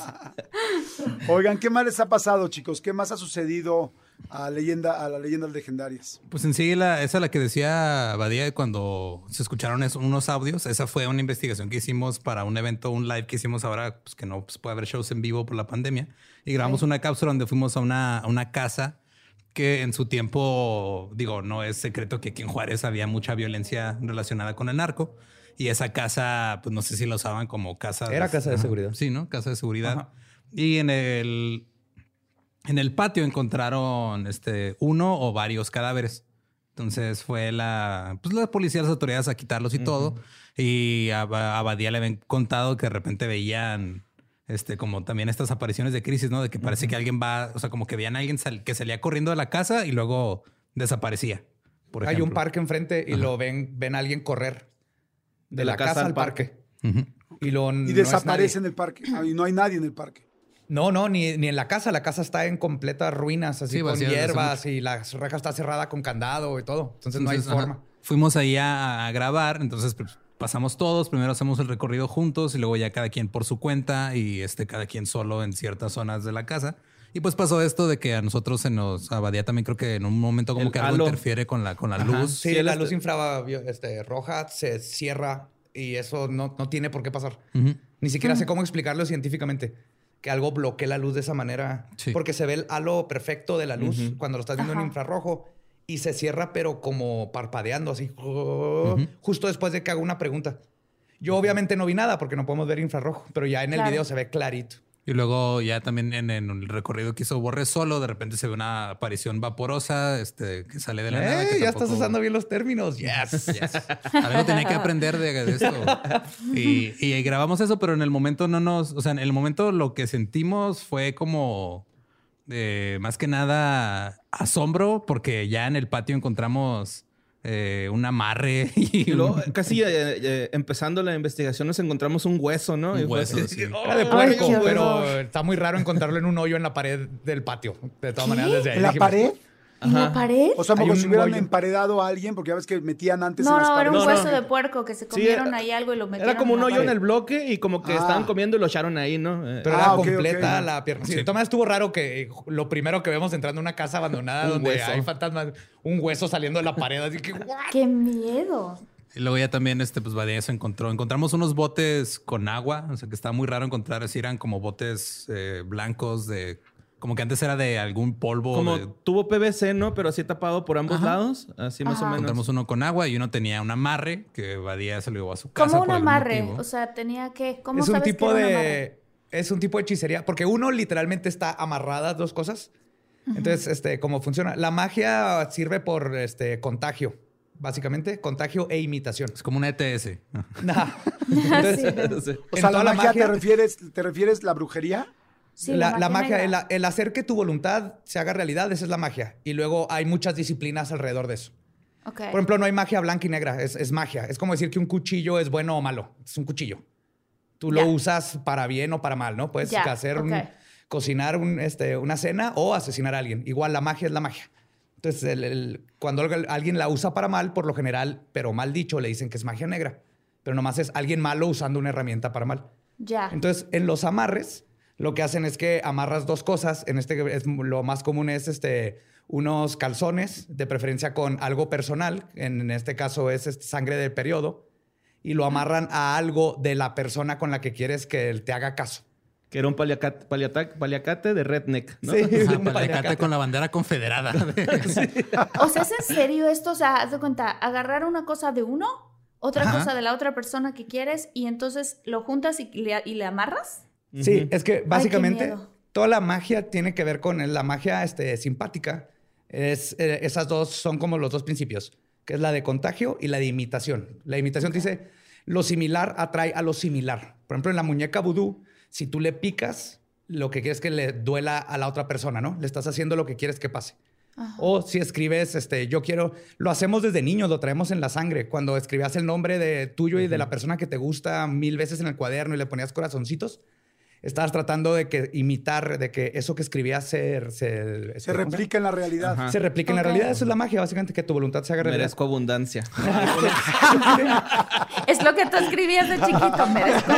Speaker 1: Oigan, ¿qué más les ha pasado, chicos? ¿Qué más ha sucedido a, leyenda, a las leyendas legendarias?
Speaker 3: Pues en sí, la, esa la que decía Badía cuando se escucharon es- unos audios. Esa fue una investigación que hicimos para un evento, un live que hicimos ahora, pues que no pues, puede haber shows en vivo por la pandemia. Y grabamos una cápsula donde fuimos a una, a una casa que en su tiempo, digo, no es secreto que aquí en Juárez había mucha violencia relacionada con el narco. Y esa casa, pues no sé si la usaban como casa.
Speaker 4: Era casa de seguridad.
Speaker 3: Sí, ¿no? Casa de seguridad. Y en el, en el patio encontraron este, uno o varios cadáveres. Entonces fue la, pues la policía, las autoridades a quitarlos y todo. Y a, a Badía le habían contado que de repente veían este, como también estas apariciones de crisis, ¿no? De que parece que alguien va, o sea, como que veían a alguien sal- que salía corriendo de la casa y luego desaparecía. Por
Speaker 4: Hay un parque enfrente y lo ven, ven a alguien correr de, la, casa, al parque. Y, lo,
Speaker 1: Y
Speaker 4: no es
Speaker 1: desaparece en el parque. Y no hay nadie en el parque.
Speaker 4: No, no, ni, ni en la casa. La casa está en completas ruinas, así
Speaker 3: Sí,
Speaker 4: con hierbas y la reja está cerrada con candado y todo. Entonces, no hay
Speaker 3: ajá,
Speaker 4: forma.
Speaker 3: Fuimos ahí a, a grabar, entonces pues, pasamos todos, primero hacemos el recorrido juntos y luego ya cada quien por su cuenta y este cada quien solo en ciertas zonas de la casa. Y pues pasó esto de que a nosotros se nos abadía también creo que en un momento como
Speaker 5: El
Speaker 3: que algo
Speaker 5: halo.
Speaker 3: interfiere con la con la
Speaker 5: Ajá.
Speaker 3: luz.
Speaker 4: Sí,
Speaker 5: Sí,
Speaker 4: la luz
Speaker 5: este-
Speaker 4: infrarroja este, roja se cierra y eso no, no tiene por qué pasar. Ni siquiera sé cómo explicarlo científicamente. Que algo bloquee la luz de esa manera.
Speaker 3: Sí.
Speaker 4: Porque se ve el halo perfecto de la luz cuando lo estás viendo en infrarrojo y se cierra, pero como parpadeando así. Justo después de que hago una pregunta. Yo obviamente no vi nada porque no podemos ver infrarrojo, pero ya en el
Speaker 2: Claro.
Speaker 4: video se ve clarito.
Speaker 3: Y luego ya también en, en el recorrido que hizo Borre solo, de repente se ve una aparición vaporosa este, que sale de la nada.
Speaker 4: ¡Eh!
Speaker 3: que
Speaker 4: ya estás usando bien los términos. Yes.
Speaker 3: Yes. Algo tenía que aprender de, de esto. Y, y grabamos eso, pero en el momento no nos, o sea, en el momento lo que sentimos fue como eh, más que nada asombro, porque ya en el patio encontramos eh, un amarre y
Speaker 5: Y luego,
Speaker 3: un-
Speaker 5: casi eh, eh, empezando la investigación, nos encontramos un hueso, ¿no?
Speaker 3: Un hueso,
Speaker 5: así,
Speaker 3: sí.
Speaker 4: Era de
Speaker 2: Ay,
Speaker 4: puerco, pero está muy raro encontrarlo en un hoyo en la pared del patio. De todas maneras, desde ahí
Speaker 1: ¿En la
Speaker 4: dijimos,
Speaker 1: pared?
Speaker 2: ¿En la pared?
Speaker 1: O sea, como si hubieran emparedado a alguien, porque ya ves que metían antes en
Speaker 2: No,
Speaker 1: las
Speaker 2: no, era un hueso
Speaker 5: no.
Speaker 2: de puerco que se
Speaker 5: Sí,
Speaker 2: comieron
Speaker 5: era-
Speaker 2: ahí algo y lo metieron.
Speaker 5: Era como un hoyo en el bloque y como que
Speaker 1: Ah.
Speaker 5: estaban comiendo y lo echaron ahí, ¿no? Eh,
Speaker 4: Pero
Speaker 1: Ah,
Speaker 4: era completa la pierna. Sí, todas maneras estuvo raro que lo primero que vemos entrando a una casa abandonada
Speaker 5: Un
Speaker 4: donde
Speaker 5: hueso.
Speaker 4: hay fantasmas, un hueso saliendo de la pared. Así que, ¿what?
Speaker 2: ¡Qué miedo!
Speaker 3: Y luego ya también, este, pues Badía se encontró. Encontramos unos botes con agua. O sea, que estaba muy raro encontrar. Así eran como botes eh, blancos de. Como que antes era de algún polvo.
Speaker 5: como
Speaker 3: de-
Speaker 5: tuvo PVC, ¿no? Pero así tapado por ambos lados. Así más
Speaker 2: Ajá.
Speaker 5: o menos.
Speaker 3: encontramos uno con agua y uno tenía un amarre que Badía se lo llevó a su casa.
Speaker 2: Como un amarre.
Speaker 3: motivo.
Speaker 2: O sea, tenía que. ¿Cómo
Speaker 4: Es un
Speaker 2: sabes
Speaker 4: tipo
Speaker 2: que era un
Speaker 4: de. Es un tipo de hechicería. Porque uno literalmente está amarradas dos cosas. Entonces, este, ¿cómo funciona? La magia sirve por este contagio, básicamente, contagio e imitación.
Speaker 3: Es como una ETS.
Speaker 4: Nah. Entonces,
Speaker 5: Sí.
Speaker 1: O sea, la
Speaker 4: toda
Speaker 1: magia, ¿te refieres, ¿te refieres la brujería?
Speaker 2: Sí,
Speaker 4: la, la magia, el, el hacer que tu voluntad se haga realidad, esa es la magia. Y luego hay muchas disciplinas alrededor de eso. Por ejemplo, no hay magia blanca y negra, es, es magia. Es como decir que un cuchillo es bueno o malo. Es un cuchillo. Tú lo usas para bien o para mal, ¿no? Puedes hacer un- cocinar un, este, una cena o asesinar a alguien. Igual la magia es la magia. Entonces, el- el- cuando alguien la usa para mal, por lo general, pero mal dicho, le dicen que es magia negra. Pero nomás es alguien malo usando una herramienta para mal.
Speaker 2: Ya.
Speaker 4: Entonces, en los amarres, lo que hacen es que amarras dos cosas. En este, es, lo más común es este, unos calzones, de preferencia con algo personal. En, en este caso es este, sangre del periodo. Y lo amarran a algo de la persona con la que quieres que él te haga caso.
Speaker 5: Que era un paliacate, paliata- paliacate de redneck, ¿no?
Speaker 4: Sí, un
Speaker 3: paliacate
Speaker 4: paliacate.
Speaker 3: con la bandera confederada.
Speaker 2: O sea, ¿es en serio esto? O sea, haz de cuenta, agarrar una cosa de uno, otra
Speaker 3: Ajá.
Speaker 2: cosa de la otra persona que quieres y entonces lo juntas y le, y le amarras.
Speaker 4: Sí, es que básicamente toda la magia tiene que ver con la magia este, simpática. Es, eh, esas dos son como los dos principios, que es la de contagio y la de imitación. La imitación te dice, lo similar atrae a lo similar. Por ejemplo, en la muñeca vudú, si tú le picas, lo que quieres es que le duela a la otra persona, ¿no? Le estás haciendo lo que quieres que pase. O si escribes, este, yo quiero, lo hacemos desde niños, lo traemos en la sangre. Cuando escribías el nombre de tuyo y de la persona que te gusta mil veces en el cuaderno y le ponías corazoncitos, estabas tratando de que imitar, de que eso que escribías se, se,
Speaker 1: Se replica en la realidad.
Speaker 5: Ajá.
Speaker 4: se replique en la realidad. Eso es la magia, básicamente, que tu voluntad se haga realidad.
Speaker 5: Merezco abundancia.
Speaker 2: Es lo que tú escribías de chiquito, merezco.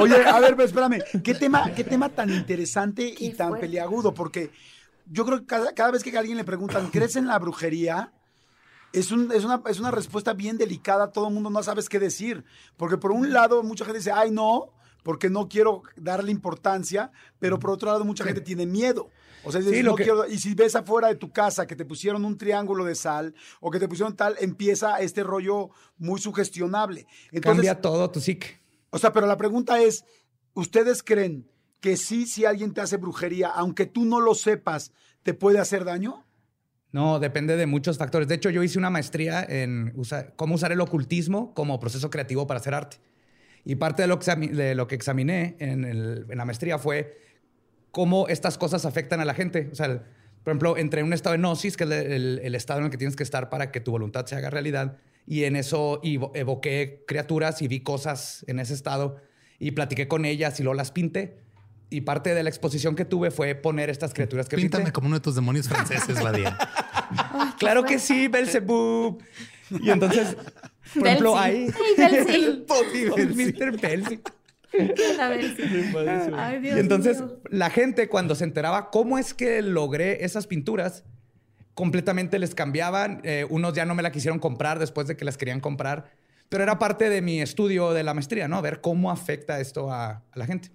Speaker 1: Oye, a ver, pero espérame, ¿qué tema, qué tema tan interesante y tan
Speaker 2: fuerte.
Speaker 1: peliagudo? Porque yo creo que cada, cada vez que a alguien le preguntan, ¿crees en la brujería? Es, un- es una, es una respuesta bien delicada, todo el mundo no sabes qué decir. Porque por un lado, mucha gente dice, ay, no, porque no quiero darle importancia, pero por otro lado, mucha gente tiene miedo. O sea, dices,
Speaker 4: Sí, lo
Speaker 1: no
Speaker 4: que-
Speaker 1: quiero- y si ves afuera de tu casa que te pusieron un triángulo de sal o que te pusieron tal, empieza este rollo muy sugestionable. Entonces,
Speaker 4: Cambia todo tu psique.
Speaker 1: o sea, pero la pregunta es, ¿ustedes creen que sí, si alguien te hace brujería, aunque tú no lo sepas, te puede hacer daño?
Speaker 4: No, depende de muchos factores. De hecho, yo hice una maestría en usa- cómo usar el ocultismo como proceso creativo para hacer arte. Y parte de lo que, exami- de lo que examiné en, el- en la maestría fue cómo estas cosas afectan a la gente. O sea, el- por ejemplo, entre un estado de gnosis, que es el, el- el estado en el que tienes que estar para que tu voluntad se haga realidad, y en eso evo- evoqué criaturas y vi cosas en ese estado y platiqué con ellas y luego las pinté. Y parte de la exposición que tuve fue poner estas criaturas que
Speaker 3: Píntame
Speaker 4: pinté.
Speaker 3: como uno de tus demonios franceses, Badía.
Speaker 4: Claro que sí, Belzebub. Y entonces, por ejemplo, ahí.
Speaker 2: Belsi.
Speaker 4: El Mr.
Speaker 2: Ay, Dios
Speaker 4: Y entonces,
Speaker 2: mío.
Speaker 4: la gente, cuando se enteraba cómo es que logré esas pinturas, completamente les cambiaban. Eh, unos ya no me la quisieron comprar después de que las querían comprar. Pero era parte de mi estudio de la maestría, ¿no? Ver cómo afecta esto a, a la gente.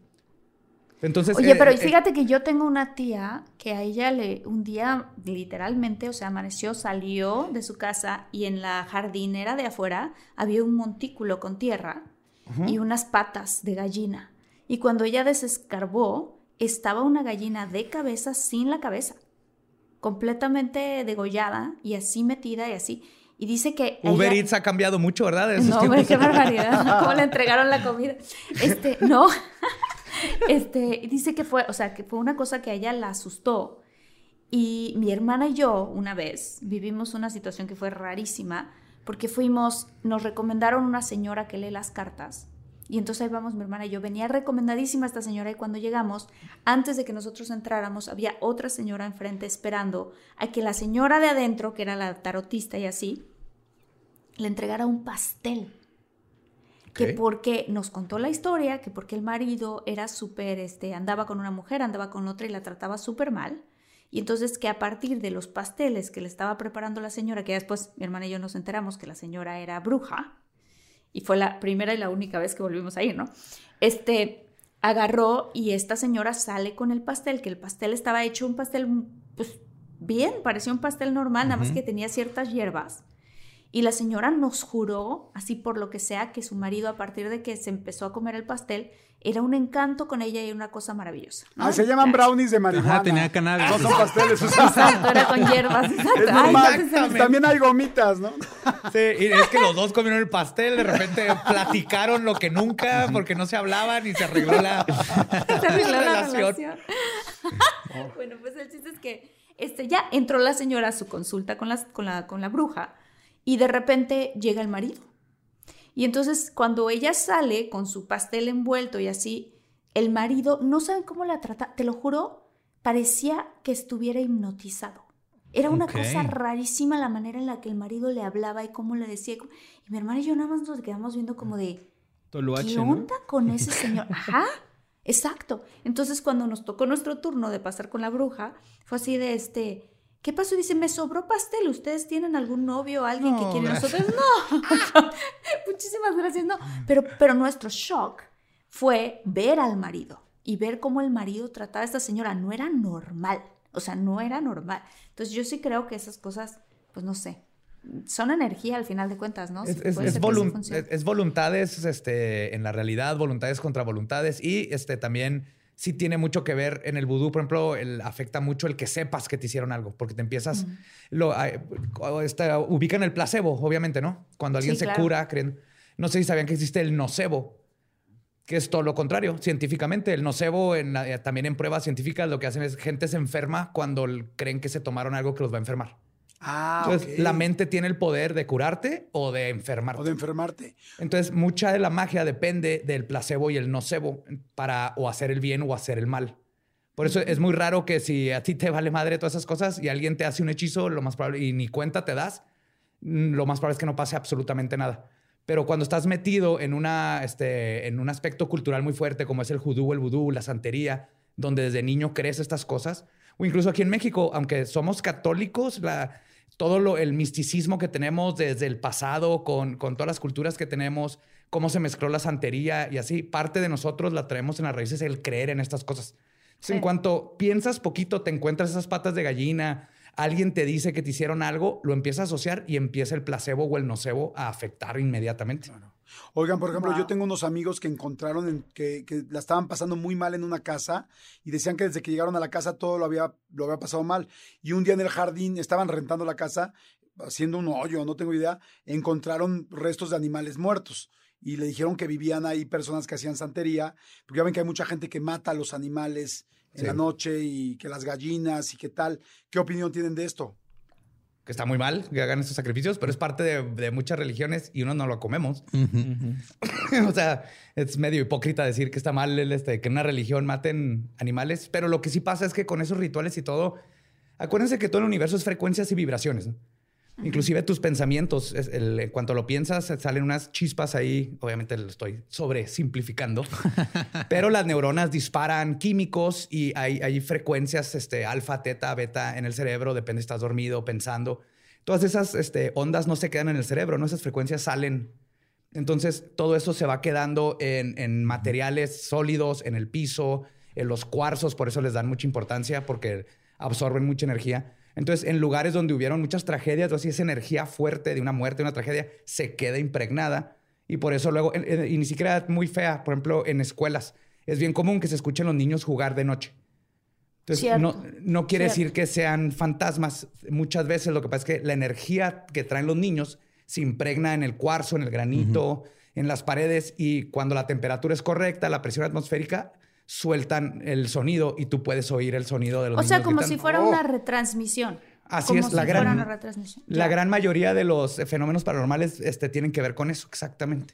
Speaker 4: Entonces,
Speaker 2: Oye,
Speaker 4: eh,
Speaker 2: pero
Speaker 4: eh,
Speaker 2: fíjate que yo tengo una tía que a ella le un día literalmente, o sea, amaneció, salió de su casa y en la jardinera de afuera había un montículo con tierra y unas patas de gallina. Y cuando ella desescarbó, estaba una gallina de cabeza sin la cabeza, completamente degollada y así metida y así. Y dice que
Speaker 4: Uber
Speaker 2: ella-
Speaker 4: Eats ha cambiado mucho, ¿verdad?
Speaker 2: No, güey, qué barbaridad. ¿Cómo le entregaron la comida? Este, no. Este, dice que fue, o sea, que fue una cosa que a ella la asustó. Y mi hermana y yo, una vez, vivimos una situación que fue rarísima, porque fuimos, nos recomendaron una señora que lee las cartas. Y entonces ahí vamos mi hermana y yo. Venía recomendadísima esta señora y cuando llegamos, antes de que nosotros entráramos, había otra señora enfrente esperando a que la señora de adentro, que era la tarotista y así, le entregara un pastel. Que porque nos contó la historia, que porque el marido era súper, este, andaba con una mujer, andaba con otra y la trataba súper mal. Y entonces que a partir de los pasteles que le estaba preparando la señora, que después mi hermana y yo nos enteramos que la señora era bruja, y fue la primera y la única vez que volvimos a ir, ¿no? Este, agarró y esta señora sale con el pastel, que el pastel estaba hecho un pastel, pues bien, parecía un pastel normal, nada más que tenía ciertas hierbas. Y la señora nos juró, así por lo que sea, que su marido, a partir de que se empezó a comer el pastel, era un encanto con ella y una cosa maravillosa. ¿no?
Speaker 1: Ah, se llaman brownies de marihuana.
Speaker 3: Ajá, tenía cannabis.
Speaker 1: No son pasteles, o sea,
Speaker 2: Exacto, era con hierbas. Exacto.
Speaker 1: es normal. También hay gomitas, ¿no?
Speaker 4: Sí, y es que los dos comieron el pastel, de repente platicaron lo que nunca, porque no se hablaban y se arregló la,
Speaker 2: se arregló la
Speaker 4: relación.
Speaker 2: relación. bueno, pues el chiste es que este, ya entró la señora a su consulta con, las, con, la, con la bruja y de repente llega el marido. Y entonces cuando ella sale con su pastel envuelto y así, el marido, no saben cómo la trata, te lo juro, parecía que estuviera hipnotizado. Era una cosa rarísima la manera en la que el marido le hablaba y cómo le decía. Y mi hermana y yo nada más nos quedamos viendo como de,
Speaker 5: Toluache,
Speaker 2: ¿Qué
Speaker 5: ¿no?
Speaker 2: onda con ese señor? Ajá, exacto. Entonces, cuando nos tocó nuestro turno de pasar con la bruja, fue así de este. ¿Qué pasó? Dice, me sobró pastel. ¿Ustedes tienen algún novio o alguien que quiere
Speaker 4: gracias.
Speaker 2: nosotros? No. Muchísimas gracias, no. Pero, pero nuestro shock fue ver al marido y ver cómo el marido trataba a esta señora. No era normal. O sea, no era normal. Entonces, yo sí creo que esas cosas, pues no sé, son energía al final de cuentas, ¿no?
Speaker 4: Es, es- es- es voluntades este, en la realidad, voluntades contra voluntades. Y este, también sí tiene mucho que ver en el vudú, por ejemplo, el, afecta mucho el que sepas que te hicieron algo, porque te empiezas, lo, esta- ubican el placebo, obviamente, ¿no? Cuando alguien
Speaker 2: Sí,
Speaker 4: se
Speaker 2: claro.
Speaker 4: cura, creen, no sé si sabían que existe el nocebo. que es todo lo contrario, científicamente. El nocebo, en eh, también en pruebas científicas, lo que hacen es gente se enferma cuando creen que se tomaron algo que los va a enfermar.
Speaker 1: Ah,
Speaker 4: Entonces, la mente tiene el poder de curarte o de enfermarte.
Speaker 1: O de enfermarte.
Speaker 4: Entonces, mucha de la magia depende del placebo y el nocebo para o hacer el bien o hacer el mal. Por eso es muy raro que si a ti te vale madre todas esas cosas y alguien te hace un hechizo, lo más probable, y ni cuenta te das, mm, lo más probable es que no pase absolutamente nada. Pero cuando estás metido en, una, este, en un aspecto cultural muy fuerte, como es el judú, el vudú, la santería, donde desde niño crees estas cosas, o incluso aquí en México, aunque somos católicos, la- todo lo, el misticismo que tenemos desde el pasado, con, con todas las culturas que tenemos, cómo se mezcló la santería y así, parte de nosotros la traemos en las raíces, el creer en estas cosas. Entonces, En cuanto piensas poquito, te encuentras esas patas de gallina, alguien te dice que te hicieron algo, lo empiezas a asociar y empieza el placebo o el nocebo a afectar inmediatamente.
Speaker 1: Oigan, por ejemplo, yo tengo unos amigos que encontraron en- que, que la estaban pasando muy mal en una casa y decían que desde que llegaron a la casa todo lo había, lo había pasado mal. Y un día en el jardín estaban rentando la casa, haciendo un hoyo, no tengo idea, encontraron restos de animales muertos. Y le dijeron que vivían ahí personas que hacían santería, porque ya ven que hay mucha gente que mata a los animales en
Speaker 4: Sí.
Speaker 1: la noche y que las gallinas y qué tal. ¿Qué opinión tienen de esto?
Speaker 4: Que está muy mal que hagan esos sacrificios, pero es parte de, de muchas religiones y uno no lo comemos. o sea, es medio hipócrita decir que está mal el, este, que en una religión maten animales, pero lo que sí pasa es que con esos rituales y todo, acuérdense que todo el universo es frecuencias y vibraciones. ¿no? Inclusive tus pensamientos, es el- en cuanto lo piensas, salen unas chispas ahí, obviamente lo estoy sobresimplificando, pero las neuronas disparan químicos y hay, hay frecuencias este, alfa, teta, beta en el cerebro, depende si estás dormido, pensando. Todas esas este, ondas no se quedan en el cerebro, ¿no? Esas frecuencias salen. Entonces, todo eso se va quedando en, en materiales sólidos, en el piso, en los cuarzos, por eso les dan mucha importancia, porque absorben mucha energía. Entonces, en lugares donde hubieron muchas tragedias o así, esa energía fuerte de una muerte, de una tragedia, se queda impregnada. Y por eso luego, y ni siquiera muy fea, por ejemplo, en escuelas, es bien común que se escuchen los niños jugar de noche. Entonces,
Speaker 2: Cierto.
Speaker 4: no, no quiere
Speaker 2: Cierto.
Speaker 4: decir que sean fantasmas. Muchas veces lo que pasa es que la energía que traen los niños se impregna en el cuarzo, en el granito, en las paredes y cuando la temperatura es correcta, la presión atmosférica, sueltan el sonido y tú puedes oír el sonido de los
Speaker 2: O sea, como
Speaker 4: gritando.
Speaker 2: si fuera
Speaker 4: ¡Oh!
Speaker 2: una retransmisión.
Speaker 4: Así
Speaker 2: como
Speaker 4: es, la gran-
Speaker 2: fuera una retransmisión.
Speaker 4: La gran mayoría de los fenómenos paranormales este, tienen que ver con eso, exactamente.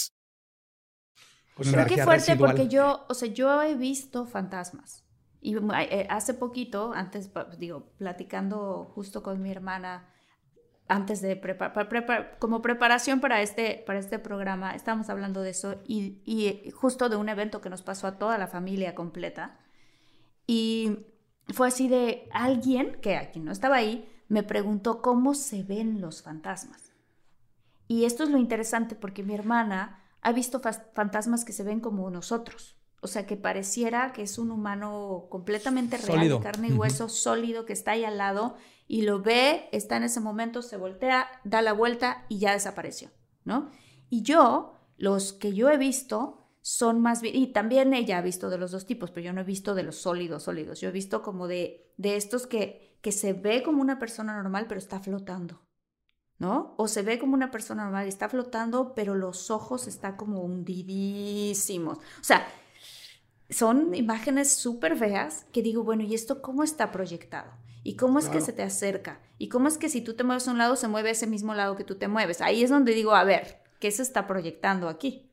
Speaker 4: Con
Speaker 2: Pero qué fuerte
Speaker 4: residual.
Speaker 2: porque yo, o sea, yo he visto fantasmas. Y eh, hace poquito, antes, digo, platicando justo con mi hermana, antes de preparar, como preparación para este, para este programa, estábamos hablando de eso y, y justo de un evento que nos pasó a toda la familia completa. Y fue así de alguien, que aquí no estaba ahí, me preguntó cómo se ven los fantasmas. Y esto es lo interesante porque mi hermana ha visto fantasmas que se ven como nosotros. O sea, que pareciera que es un humano completamente real,
Speaker 4: Sólido.
Speaker 2: de carne y hueso, sólido, que está ahí al lado y lo ve, está en ese momento, se voltea, da la vuelta y ya desapareció, ¿no? Y yo, los que yo he visto son más bien, y también ella ha visto de los dos tipos, pero yo no he visto de los sólidos, sólidos. Yo he visto como de, de estos que, que se ve como una persona normal, pero está flotando. ¿No? O se ve como una persona normal y está flotando, pero los ojos están como hundidísimos. O sea, son imágenes súper feas que digo, bueno, ¿y esto cómo está proyectado? ¿Y cómo es que se te acerca? ¿Y cómo es que si tú te mueves a un lado, se mueve ese mismo lado que tú te mueves? Ahí es donde digo, a ver, ¿qué se está proyectando aquí?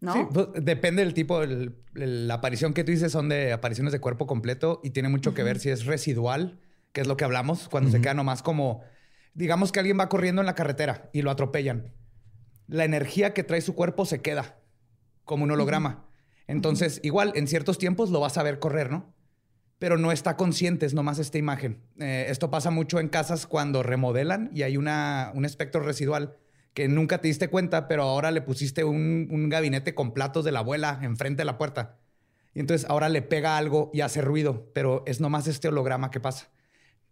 Speaker 2: ¿No?
Speaker 4: Sí, pues, depende del tipo. el- el- la aparición que tú dices son de apariciones de cuerpo completo y tiene mucho que ver si es residual, que es lo que hablamos, cuando se queda nomás como, digamos que alguien va corriendo en la carretera y lo atropellan. La energía que trae su cuerpo se queda como un holograma. Entonces, igual, en ciertos tiempos lo vas a ver correr, ¿no? Pero no está consciente, es nomás esta imagen. Eh, esto pasa mucho en casas cuando remodelan y hay una, un espectro residual que nunca te diste cuenta, pero ahora le pusiste un, un gabinete con platos de la abuela enfrente de la puerta. Y entonces ahora le pega algo y hace ruido, pero es nomás este holograma que pasa.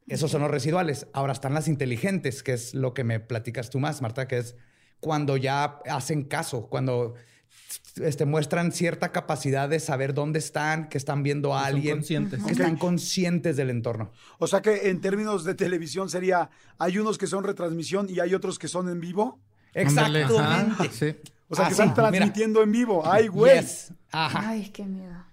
Speaker 4: Esos son los residuales. Ahora están las inteligentes, que es lo que me platicas tú más, Marta, que es cuando ya hacen caso, cuando este, muestran cierta capacidad de saber dónde están, que están viendo a
Speaker 5: son
Speaker 4: alguien,
Speaker 5: conscientes.
Speaker 4: que están conscientes del entorno.
Speaker 1: O sea que en términos de televisión sería, hay unos que son retransmisión y hay otros que son en vivo.
Speaker 3: Ajá,
Speaker 4: Exactamente.
Speaker 3: sí.
Speaker 1: O sea,
Speaker 4: Ah,
Speaker 1: que
Speaker 4: sí,
Speaker 1: están
Speaker 4: mira.
Speaker 1: transmitiendo en vivo. Ay, güey.
Speaker 4: Yes. Ajá.
Speaker 2: Ay, qué miedo.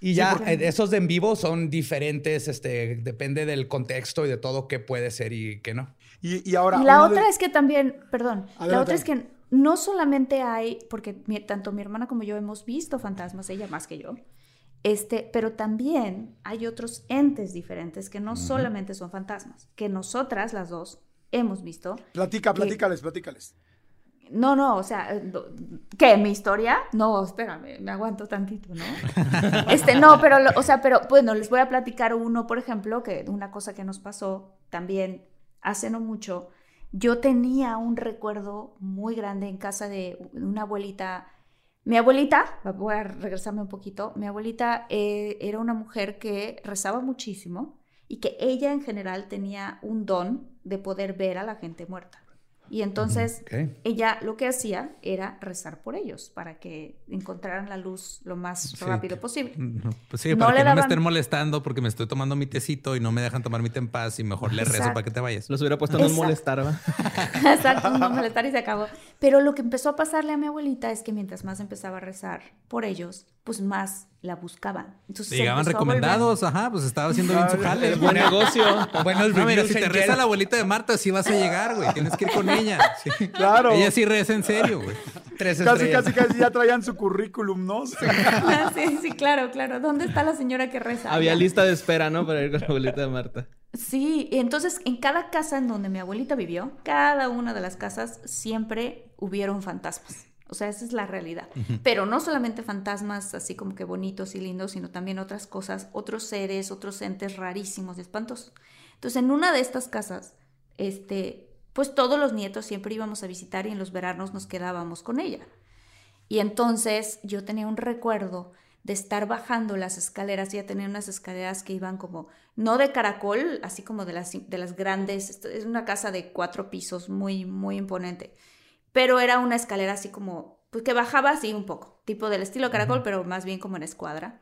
Speaker 4: Y ya
Speaker 2: porque-
Speaker 4: eh, esos de en vivo son diferentes, este, depende del contexto y de todo qué puede ser y qué no.
Speaker 1: Y, y ahora.
Speaker 2: Y la
Speaker 1: de-
Speaker 2: otra es que también, perdón, la otra es que no solamente hay, porque mi- tanto mi hermana como yo hemos visto fantasmas, ella más que yo, este, pero también hay otros entes diferentes que no solamente son fantasmas, que nosotras las dos hemos visto.
Speaker 1: Platica,
Speaker 2: que-
Speaker 1: platícales, platícales.
Speaker 2: No, no, o sea, eh, ¿qué? ¿Mi historia? No, espérame, me aguanto tantito, ¿no? Este, no, pero, lo- o sea, pero bueno, les voy a platicar uno, por ejemplo, que una cosa que nos pasó también hace no mucho. Yo tenía un recuerdo muy grande en casa de una abuelita. Mi abuelita, voy a regresarme un poquito, mi abuelita eh, era una mujer que rezaba muchísimo y que ella en general tenía un don de poder ver a la gente muerta. Y entonces ella lo que hacía era rezar por ellos para que encontraran la luz lo más
Speaker 3: Sí.
Speaker 2: rápido posible.
Speaker 3: No, Pues sí,
Speaker 2: No
Speaker 3: para
Speaker 2: le
Speaker 3: que no me estén molestando porque me estoy tomando mi tecito y no me dejan tomar mi té en paz y mejor le rezo
Speaker 2: Exacto.
Speaker 3: para que te vayas.
Speaker 5: Los hubiera puesto a no
Speaker 2: Exacto.
Speaker 5: molestar, ¿va?
Speaker 2: Exacto, no molestar y se acabó. Pero lo que empezó a pasarle a mi abuelita es que mientras más empezaba a rezar por ellos, pues más la buscaban. Entonces
Speaker 3: Llegaban recomendados, ajá, pues estaba haciendo bien su jale.
Speaker 5: Buen negocio.
Speaker 4: Buenos
Speaker 3: No, mira,
Speaker 4: reviews
Speaker 3: si te reza la abuelita de Marta, sí vas a llegar, güey. Tienes que ir con ella. Sí.
Speaker 1: Claro.
Speaker 3: Ella sí reza en serio, güey.
Speaker 4: Tres
Speaker 1: Casi,
Speaker 4: estrellas.
Speaker 1: casi, casi ya traían su currículum, ¿no?
Speaker 2: sí, sí, claro, claro. ¿Dónde está la señora que reza?
Speaker 5: Había lista de espera, ¿no? Para ir con la abuelita de Marta.
Speaker 2: Sí, entonces en cada casa en donde mi abuelita vivió, cada una de las casas siempre hubieron fantasmas. O sea, esa es la realidad. Pero no solamente fantasmas así como que bonitos y lindos, sino también otras cosas, otros seres, otros entes rarísimos y espantosos. Entonces, en una de estas casas, este, pues todos los nietos siempre íbamos a visitar y en los veranos nos quedábamos con ella. Y entonces yo tenía un recuerdo de estar bajando las escaleras, ya tenía unas escaleras que iban como, no de caracol, así como de las, de las grandes, es una casa de cuatro pisos, muy, muy imponente, pero era una escalera así como, pues que bajaba así un poco, tipo del estilo caracol, pero más bien como en escuadra.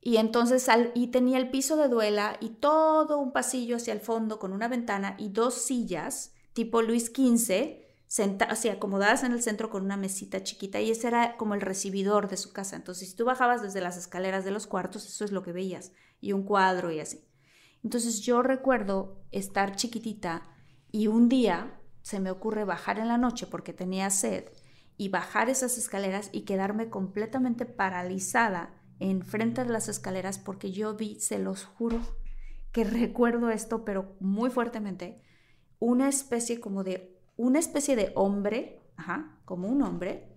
Speaker 2: Y entonces, al, y tenía el piso de duela y todo un pasillo hacia el fondo con una ventana y dos sillas, tipo Luis XV, senta, así acomodadas en el centro con una mesita chiquita y ese era como el recibidor de su casa. Entonces, si tú bajabas desde las escaleras de los cuartos, eso es lo que veías, y un cuadro y así. Entonces, yo recuerdo estar chiquitita y un día se me ocurre bajar en la noche porque tenía sed y bajar esas escaleras y quedarme completamente paralizada enfrente de las escaleras porque yo vi, se los juro, que recuerdo esto, pero muy fuertemente, una especie como de, una especie de hombre, ajá, como un hombre,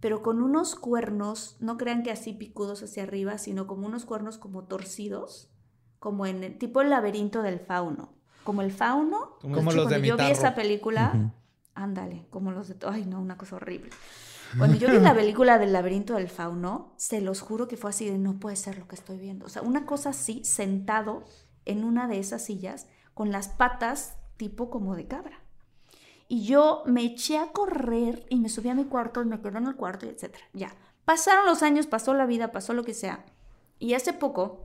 Speaker 2: pero con unos cuernos, no crean que así picudos hacia arriba, sino como unos cuernos como torcidos, como en el tipo el laberinto del fauno. Como el fauno,
Speaker 4: Como los de
Speaker 2: cuando yo vi esa película, ándale, como los de, ay no, una cosa horrible. Cuando yo vi la película del laberinto del fauno, se los juro que fue así de no puede ser lo que estoy viendo. O sea, una cosa así, sentado en una de esas sillas, con las patas tipo como de cabra. Y yo me eché a correr y me subí a mi cuarto y me quedé en el cuarto, y etcétera. Ya. Pasaron los años, pasó la vida, pasó lo que sea. Y hace poco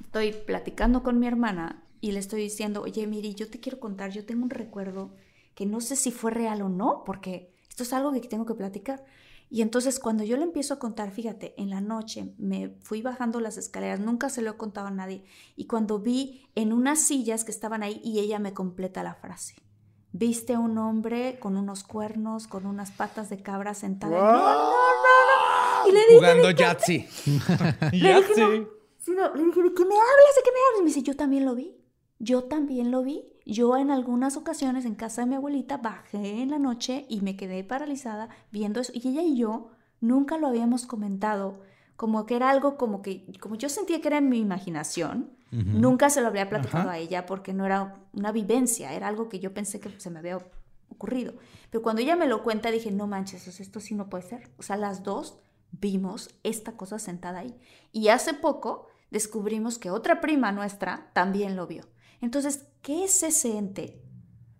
Speaker 2: estoy platicando con mi hermana y le estoy diciendo, oye, Miri, yo te quiero contar, yo tengo un recuerdo que no sé si fue real o no, porque esto es algo que tengo que platicar. Y entonces cuando yo le empiezo a contar, fíjate, en la noche me fui bajando las escaleras, nunca se lo he contado a nadie, y cuando vi en unas sillas que estaban ahí y ella me completa la frase. Viste a un hombre con unos cuernos, con unas patas de cabra sentado. No, no, no, no. Y le dije,
Speaker 4: Jugando Yahtzee.
Speaker 2: le dije, no, sí, no, le dije, ¿de qué me hablas? ¿De qué me hablas? Y me dice, yo también lo vi. Yo también lo vi. Yo en algunas ocasiones en casa de mi abuelita bajé en la noche y me quedé paralizada viendo eso. Y ella y yo nunca lo habíamos comentado. Como que era algo como que, como yo sentía que era en mi imaginación, nunca se lo había platicado
Speaker 4: Ajá.
Speaker 2: a ella porque no era una vivencia, era algo que yo pensé que se me había ocurrido. Pero cuando ella me lo cuenta dije, no manches, esto sí no puede ser. O sea, las dos vimos esta cosa sentada ahí. Y hace poco descubrimos que otra prima nuestra también lo vio. Entonces, ¿qué es ese ente?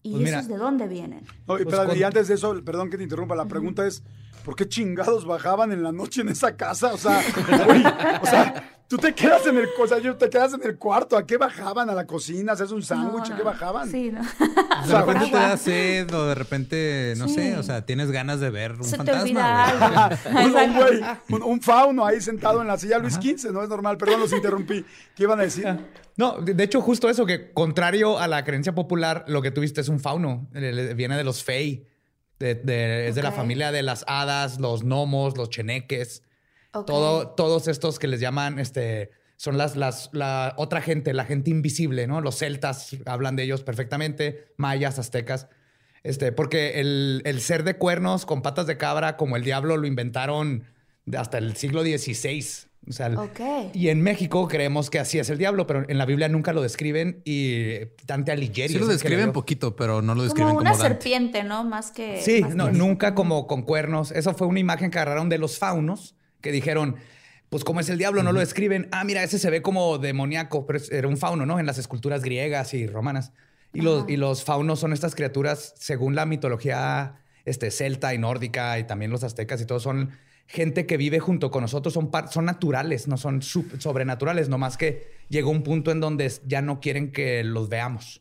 Speaker 2: ¿Y
Speaker 4: Pues mira-
Speaker 2: esos de dónde vienen?
Speaker 1: No, y,
Speaker 4: Pues
Speaker 1: y
Speaker 4: con-
Speaker 1: antes de eso, perdón que te interrumpa, la pregunta es, ¿por qué chingados bajaban en la noche en esa casa? O sea, güey, o sea, tú te quedas en el, o sea, yo te quedas en el cuarto, ¿a qué bajaban? ¿A la cocina? ¿Haces un sándwich? ¿A qué bajaban?
Speaker 2: Sí, ¿no?
Speaker 1: O
Speaker 3: De repente te da sed o de repente, no
Speaker 2: Sí.
Speaker 3: sé, o sea, tienes ganas de ver un
Speaker 2: Se te
Speaker 3: fantasma.
Speaker 2: olvida
Speaker 3: güey.
Speaker 2: algo.
Speaker 1: un, un güey, un, un fauno ahí sentado en la silla Luis XV, no es normal, perdón, los interrumpí. ¿Qué iban a decir?
Speaker 4: No, de hecho, justo eso, que contrario a la creencia popular, lo que tuviste es un fauno. Viene de los fey. De- de- es de la familia de las hadas, los gnomos, los cheneques. Todo, todos estos que les llaman, este, son las, las, la otra gente, la gente invisible, ¿no? Los celtas hablan de ellos perfectamente, mayas, aztecas. Este, porque el, el ser de cuernos con patas de cabra, como el diablo, lo inventaron hasta el siglo XVI. O sea, y en México creemos que así es el diablo, pero en la Biblia nunca lo describen y Dante Alighieri.
Speaker 3: Sí lo describen poquito, pero no lo describen
Speaker 2: Como
Speaker 3: como,
Speaker 2: una
Speaker 3: Dante.
Speaker 2: serpiente, ¿no? Más que.
Speaker 4: Sí,
Speaker 2: más
Speaker 4: no,
Speaker 2: que-
Speaker 4: nunca como con cuernos. Eso fue una imagen que agarraron de los faunos que dijeron, pues como es el diablo, no lo describen. Ah, mira, ese se ve como demoníaco, pero era un fauno, ¿no? En las esculturas griegas y romanas. Y los, y los faunos son estas criaturas, según la mitología este, celta y nórdica y también los aztecas y todo, son gente que vive junto con nosotros, son, son naturales, no son sobrenaturales, nomás que llegó un punto en donde ya no quieren que los veamos.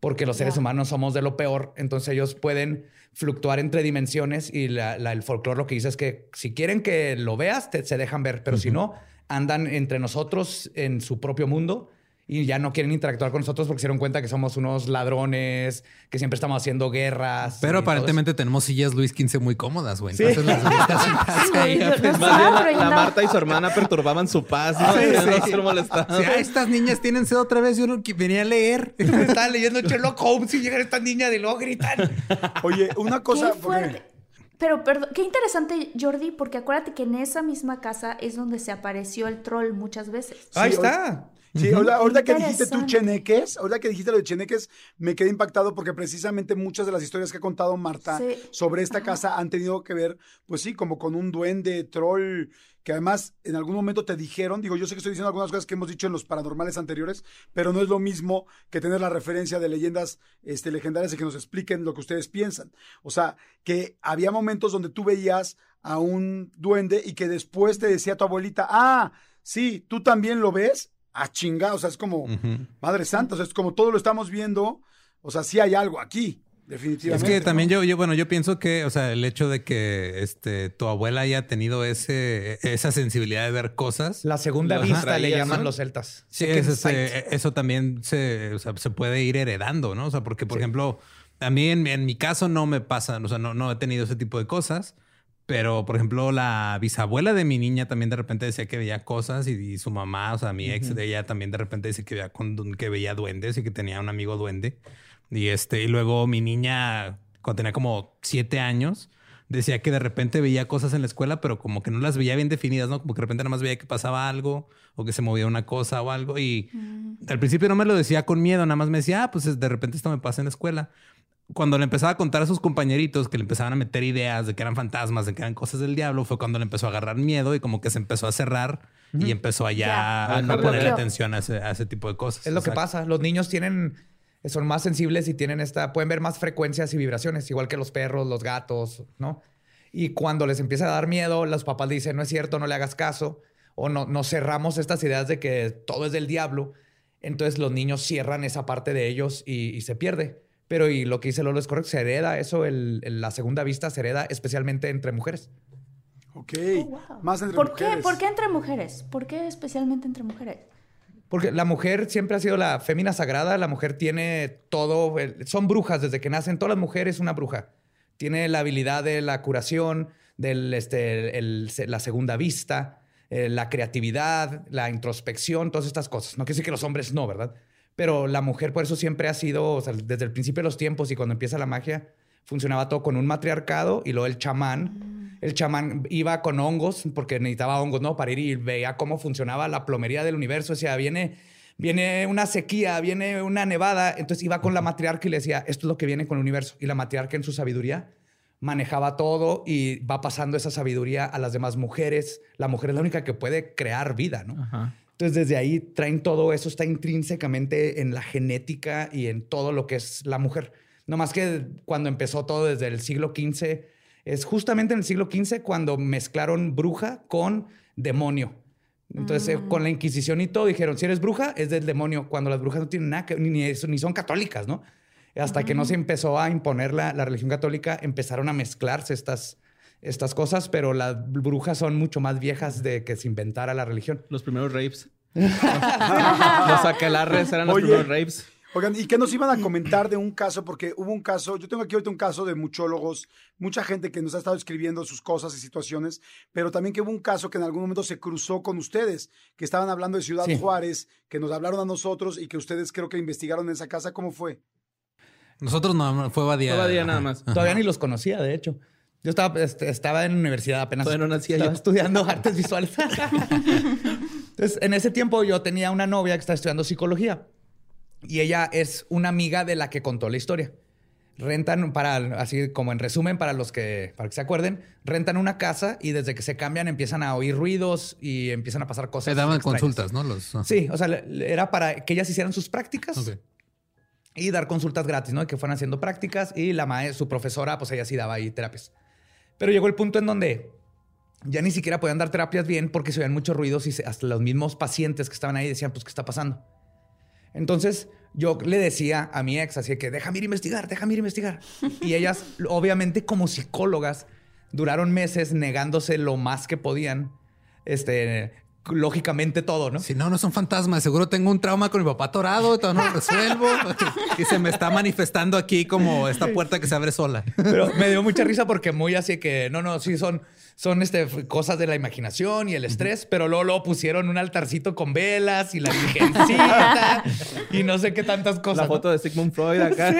Speaker 4: Porque los seres humanos somos de lo peor, entonces ellos pueden fluctuar entre dimensiones y la- la- el folclore lo que dice es que si quieren que lo veas, te- se dejan ver, pero si no, andan entre nosotros en su propio mundo y ya no quieren interactuar con nosotros porque se dieron cuenta que somos unos ladrones, que siempre estamos haciendo guerras.
Speaker 3: Pero aparentemente tenemos sillas Luis XV muy cómodas, güey.
Speaker 4: Sí.
Speaker 3: Entonces las
Speaker 5: la. Marta y su hermana perturbaban su paz.
Speaker 3: ah, estas niñas tienen sed otra vez. Yo no que venía a leer.
Speaker 4: Estaba leyendo Sherlock Holmes y llega esta niña de luego gritan.
Speaker 1: Oye, una cosa...
Speaker 2: Pero, perdón, qué interesante, Jordi, porque acuérdate que en esa misma casa es donde se apareció el troll muchas veces.
Speaker 4: Ahí
Speaker 1: Sí,
Speaker 4: está.
Speaker 1: Sí, ahorita, ahorita que dijiste tú cheneques, ahorita que dijiste lo de cheneques, me quedé impactado porque precisamente muchas de las historias que ha contado Marta
Speaker 2: Sí.
Speaker 1: sobre esta
Speaker 2: Ajá.
Speaker 1: casa han tenido que ver, pues sí, como con un duende, troll, que además en algún momento te dijeron, digo, yo sé que estoy diciendo algunas cosas que hemos dicho en los paranormales anteriores, pero no es lo mismo que tener la referencia de leyendas este, legendarias y que nos expliquen lo que ustedes piensan. O sea, que había momentos donde tú veías a un duende y que después te decía tu abuelita, ah, sí, tú también lo ves, a chingar, o sea, es como. Madre Santa, o sea, es como todo lo estamos viendo, o sea, sí hay algo aquí,
Speaker 3: Es
Speaker 1: definitivamente.
Speaker 3: que también
Speaker 1: ¿no?
Speaker 3: yo, yo, bueno, yo pienso que, o sea, el hecho de que este, tu abuela haya tenido ese, esa sensibilidad de ver cosas.
Speaker 4: La segunda vista le llaman
Speaker 5: ¿no?
Speaker 4: los celtas.
Speaker 3: Sí, es, este,
Speaker 4: sight.
Speaker 3: eso también se, o sea, se puede ir heredando, ¿no? O sea, porque, por ejemplo, a mí en, en mi caso no me pasa, o sea, no, no he tenido ese tipo de cosas, pero, por ejemplo, la bisabuela de mi niña también de repente decía que veía cosas y, y su mamá, o sea, mi ex de ella también de repente dice que veía, con- que veía duendes y que tenía un amigo duende. Y, este, y luego mi niña, cuando tenía como siete años, decía que de repente veía cosas en la escuela, pero como que no las veía bien definidas, ¿no? Como que de repente nada más veía que pasaba algo o que se movía una cosa o algo. Y al principio no me lo decía con miedo, nada más me decía, ah, pues de repente esto me pasa en la escuela. Cuando le empezaba a contar a sus compañeritos que le empezaban a meter ideas de que eran fantasmas, de que eran cosas del diablo, fue cuando le empezó a agarrar miedo y como que se empezó a cerrar y empezó allá
Speaker 2: Ya.
Speaker 3: a no
Speaker 5: Lo
Speaker 3: ponerle atención a ese, a ese tipo de cosas.
Speaker 4: Es lo que pasa. Los niños tienen, son más sensibles y tienen esta, pueden ver más frecuencias y vibraciones, igual que los perros, los gatos, ¿no? Y cuando les empieza a dar miedo, los papás dicen, no es cierto, no le hagas caso, o no, nos cerramos estas ideas de que todo es del diablo. Entonces los niños cierran esa parte de ellos y, y se pierde. Pero y lo que dice Lolo es correcto, se hereda eso, el- el- la segunda vista se hereda especialmente entre mujeres.
Speaker 1: Ok,
Speaker 2: Oh, wow.
Speaker 1: más entre
Speaker 2: ¿Por
Speaker 1: mujeres.
Speaker 2: qué? ¿Por qué entre mujeres? ¿Por qué especialmente entre mujeres?
Speaker 4: Porque la mujer siempre ha sido la fémina sagrada, la mujer tiene todo, son brujas desde que nacen, todas las mujeres una bruja. Tiene la habilidad de la curación, del, este, el- la segunda vista, eh, la creatividad, la introspección, todas estas cosas. No quiere decir que los hombres no, ¿verdad? Pero la mujer por eso siempre ha sido, o sea, desde el principio de los tiempos y cuando empieza la magia, funcionaba todo con un matriarcado y luego el chamán. El chamán iba con hongos porque necesitaba hongos, ¿no? Para ir y veía cómo funcionaba la plomería del universo. Decía, viene, viene una sequía, viene una nevada. Entonces iba con la matriarca y le decía, esto es lo que viene con el universo. Y la matriarca en su sabiduría manejaba todo y va pasando esa sabiduría a las demás mujeres. La mujer es la única que puede crear vida, ¿no? Entonces desde ahí traen todo eso, está intrínsecamente en la genética y en todo lo que es la mujer. No más que cuando empezó todo desde el siglo XV, es justamente en el siglo XV cuando mezclaron bruja con demonio. Entonces, eh, con la Inquisición y todo, dijeron, si eres bruja, es del demonio, cuando las brujas no tienen nada que ni, ni, ni son católicas, ¿no? Hasta que no se empezó a imponer la, la, religión católica, empezaron a mezclarse estas, estas cosas, pero las brujas son mucho más viejas de que se inventara la religión.
Speaker 5: Los primeros rapes. los aquelarres eran los
Speaker 1: Oye,
Speaker 5: primeros rapes.
Speaker 1: Oigan, ¿y qué nos iban a comentar de un caso? Porque hubo un caso, yo tengo aquí ahorita un caso de muchólogos, mucha gente que nos ha estado escribiendo sus cosas y situaciones, pero también que hubo un caso que en algún momento se cruzó con ustedes, que estaban hablando de Ciudad
Speaker 4: Sí.
Speaker 1: Juárez, que nos hablaron a nosotros y que ustedes creo que investigaron en esa casa. ¿Cómo fue?
Speaker 3: Nosotros no, fue Badía.
Speaker 5: Todo día nada más.
Speaker 4: Todavía ni los conocía, de hecho. Yo estaba, este, estaba en la universidad apenas.
Speaker 5: Todavía no nacía
Speaker 4: estaba
Speaker 5: yo.
Speaker 4: estudiando artes visuales. Entonces, en ese tiempo yo tenía una novia que estaba estudiando psicología y ella es una amiga de la que contó la historia. Rentan para, así como en resumen, para los que, para que se acuerden, rentan una casa y desde que se cambian empiezan a oír ruidos y empiezan a pasar cosas.
Speaker 3: Se daban
Speaker 4: extrañas.
Speaker 3: consultas, ¿no? Los,
Speaker 4: Sí, o sea, era para que ellas hicieran sus prácticas y dar consultas gratis, ¿no? Que fueran haciendo prácticas y la maestra, su profesora, pues ella sí daba ahí terapias. Pero llegó el punto en donde ya ni siquiera podían dar terapias bien porque se oían muchos ruidos y hasta los mismos pacientes que estaban ahí decían, pues, ¿qué está pasando? Entonces yo le decía a mi ex, así que déjame ir a investigar, déjame ir a investigar. Y ellas, obviamente, como psicólogas, duraron meses negándose lo más que podían, este, lógicamente todo, ¿no?
Speaker 3: Si no, no son fantasmas. Seguro tengo un trauma con mi papá atorado, todavía no lo resuelvo. y se me está manifestando aquí como esta puerta que se abre sola.
Speaker 4: Pero me dio mucha risa porque muy así que, no, no, sí son, son este, cosas de la imaginación y el estrés, pero luego, luego pusieron un altarcito con velas y la virgencita y no sé qué tantas cosas.
Speaker 5: La
Speaker 4: ¿no?
Speaker 5: foto de Sigmund Freud acá.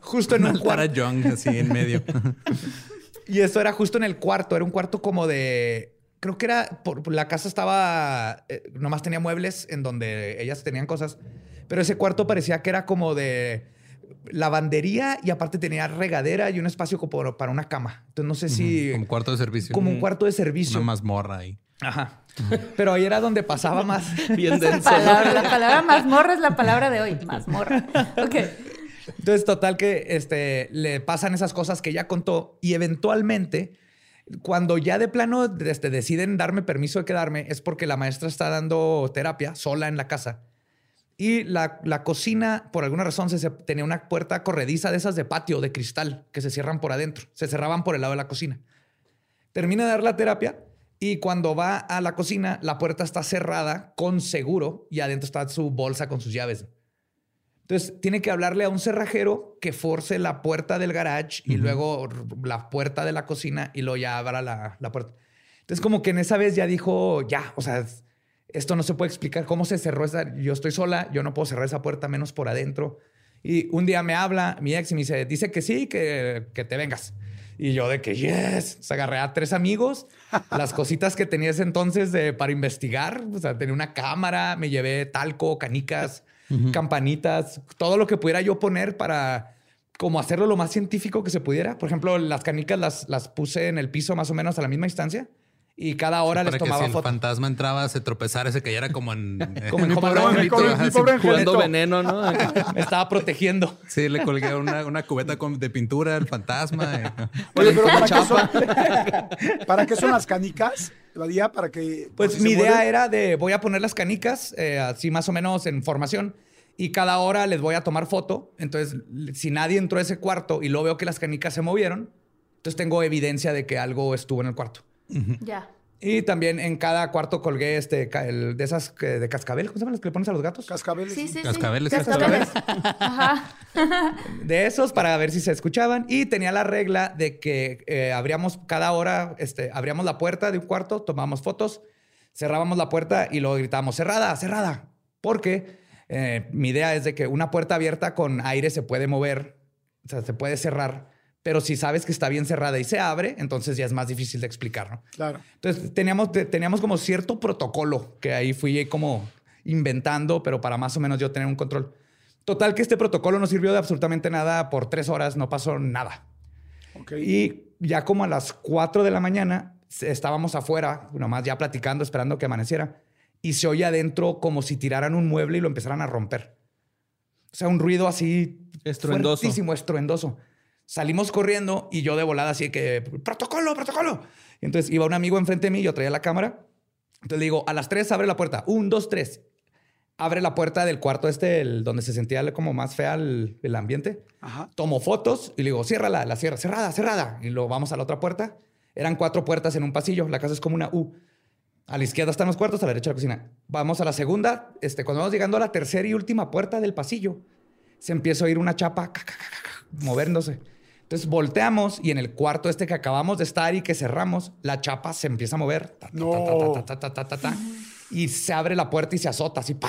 Speaker 4: Justo en un
Speaker 3: Para
Speaker 4: cuarto.
Speaker 3: Young, así en medio.
Speaker 4: Y eso era justo en el cuarto, era un cuarto como de... Creo que era, por, por la casa estaba, eh, nomás tenía muebles en donde ellas tenían cosas, pero ese cuarto parecía que era como de lavandería y aparte tenía regadera y un espacio como para una cama. Entonces no sé si...
Speaker 3: Como cuarto de servicio.
Speaker 4: como un cuarto de servicio.
Speaker 3: Una mazmorra ahí.
Speaker 4: Ajá. Pero ahí era donde pasaba más.
Speaker 5: Bien
Speaker 2: La
Speaker 5: denso.
Speaker 2: palabra, la palabra mazmorra es la palabra de hoy. Mazmorra. Ok.
Speaker 4: Entonces, total que este, le pasan esas cosas que ya contó y eventualmente, cuando ya de plano este, deciden darme permiso de quedarme, es porque la maestra está dando terapia sola en la casa. Y la, la cocina, por alguna razón, se, tenía una puerta corrediza de esas de patio, de cristal, que se cierran por adentro. Se cerraban por el lado de la cocina. Termina de dar la terapia y cuando va a la cocina, la puerta está cerrada con seguro y adentro está su bolsa con sus llaves. Entonces, tiene que hablarle a un cerrajero que force la puerta del garage y luego la puerta de la cocina y luego ya abra la, la puerta. Entonces, como que en esa vez ya dijo, ya, o sea, es- esto no se puede explicar cómo se cerró esa. Yo estoy sola, yo no puedo cerrar esa puerta menos por adentro. Y un día me habla mi ex y me dice, dice que sí, que, que te vengas. Y yo de que, yes, se agarré a tres amigos, las cositas que tenía ese entonces de, para investigar, o sea, tenía una cámara, me llevé talco, canicas, campanitas, todo lo que pudiera yo poner para como hacerlo lo más científico que se pudiera. Por ejemplo, las canicas las, las puse en el piso más o menos a la misma distancia y cada hora les
Speaker 3: que
Speaker 4: tomaba
Speaker 3: si el
Speaker 4: foto.
Speaker 3: fantasma entraba, se tropezara, se cayera como en...
Speaker 4: Como en
Speaker 3: mi pobre
Speaker 4: Alone,
Speaker 3: angelito,
Speaker 1: mi
Speaker 3: ajá,
Speaker 1: pobre- mi
Speaker 3: sí.
Speaker 1: pobre
Speaker 5: Jugando veneno, ¿no?
Speaker 4: Me estaba protegiendo.
Speaker 3: Sí, le colgué una, una cubeta con- de pintura al fantasma. eh.
Speaker 1: Oye, pero ¿para qué, son, ¿para qué son las canicas? Badía, para que.
Speaker 4: Pues mi idea era de voy a poner las canicas eh, así más o menos en formación y cada hora les voy a tomar foto. Entonces, si nadie entró a ese cuarto y luego veo que las canicas se movieron, entonces tengo evidencia de que algo estuvo en el cuarto.
Speaker 2: Ya.
Speaker 4: Y también en cada cuarto colgué este el- de esas que- de cascabel, ¿cómo se llaman las que le pones a los gatos?
Speaker 1: Cascabeles.
Speaker 2: Sí, sí, sí.
Speaker 3: Cascabeles,
Speaker 2: Cascabeles. Ajá.
Speaker 4: de esos para ver si se escuchaban y tenía la regla de que eh, abríamos cada hora, este, abríamos la puerta de un cuarto, tomábamos fotos, cerrábamos la puerta y luego gritábamos cerrada, cerrada, porque eh, mi idea es de que una puerta abierta con aire se puede mover, o sea, se puede cerrar, Pero si sabes que está bien cerrada y se abre, entonces ya es más difícil de explicar, ¿no?
Speaker 1: Claro.
Speaker 4: Entonces teníamos, te- teníamos como cierto protocolo que ahí fui como inventando, pero para más o menos yo tener un control. Total que este protocolo no sirvió de absolutamente nada por tres horas, no pasó nada. Y ya como a las 4 de la mañana estábamos afuera, nomás ya platicando, esperando que amaneciera, y se oye adentro como si tiraran un mueble y lo empezaran a romper. O sea, un ruido así
Speaker 5: Estruendoso.
Speaker 4: fuertísimo, estruendoso. Salimos corriendo y yo de volada así que, protocolo, protocolo. Y entonces iba un amigo enfrente de mí, yo traía la cámara. Entonces le digo, a las 3 abre la puerta. Un, dos, tres. Abre la puerta del cuarto este, el, donde se sentía como más fea el, el ambiente.
Speaker 1: Ajá.
Speaker 4: Tomo fotos y le digo, ciérrala, la cierra, cerrada, cerrada. Y luego vamos a la otra puerta. Eran cuatro puertas en un pasillo. La casa es como una U. A la izquierda están los cuartos, a la derecha la cocina. Vamos a la segunda. Este, cuando vamos llegando a la tercera y última puerta del pasillo, se empieza a oír una chapa ca, ca, ca, ca, ca, moviéndose. Entonces volteamos y en el cuarto este que acabamos de estar y que cerramos, la chapa se empieza a mover. Ta, ta,
Speaker 1: No.
Speaker 4: ta, y se abre la puerta y se azota así. ¡pa!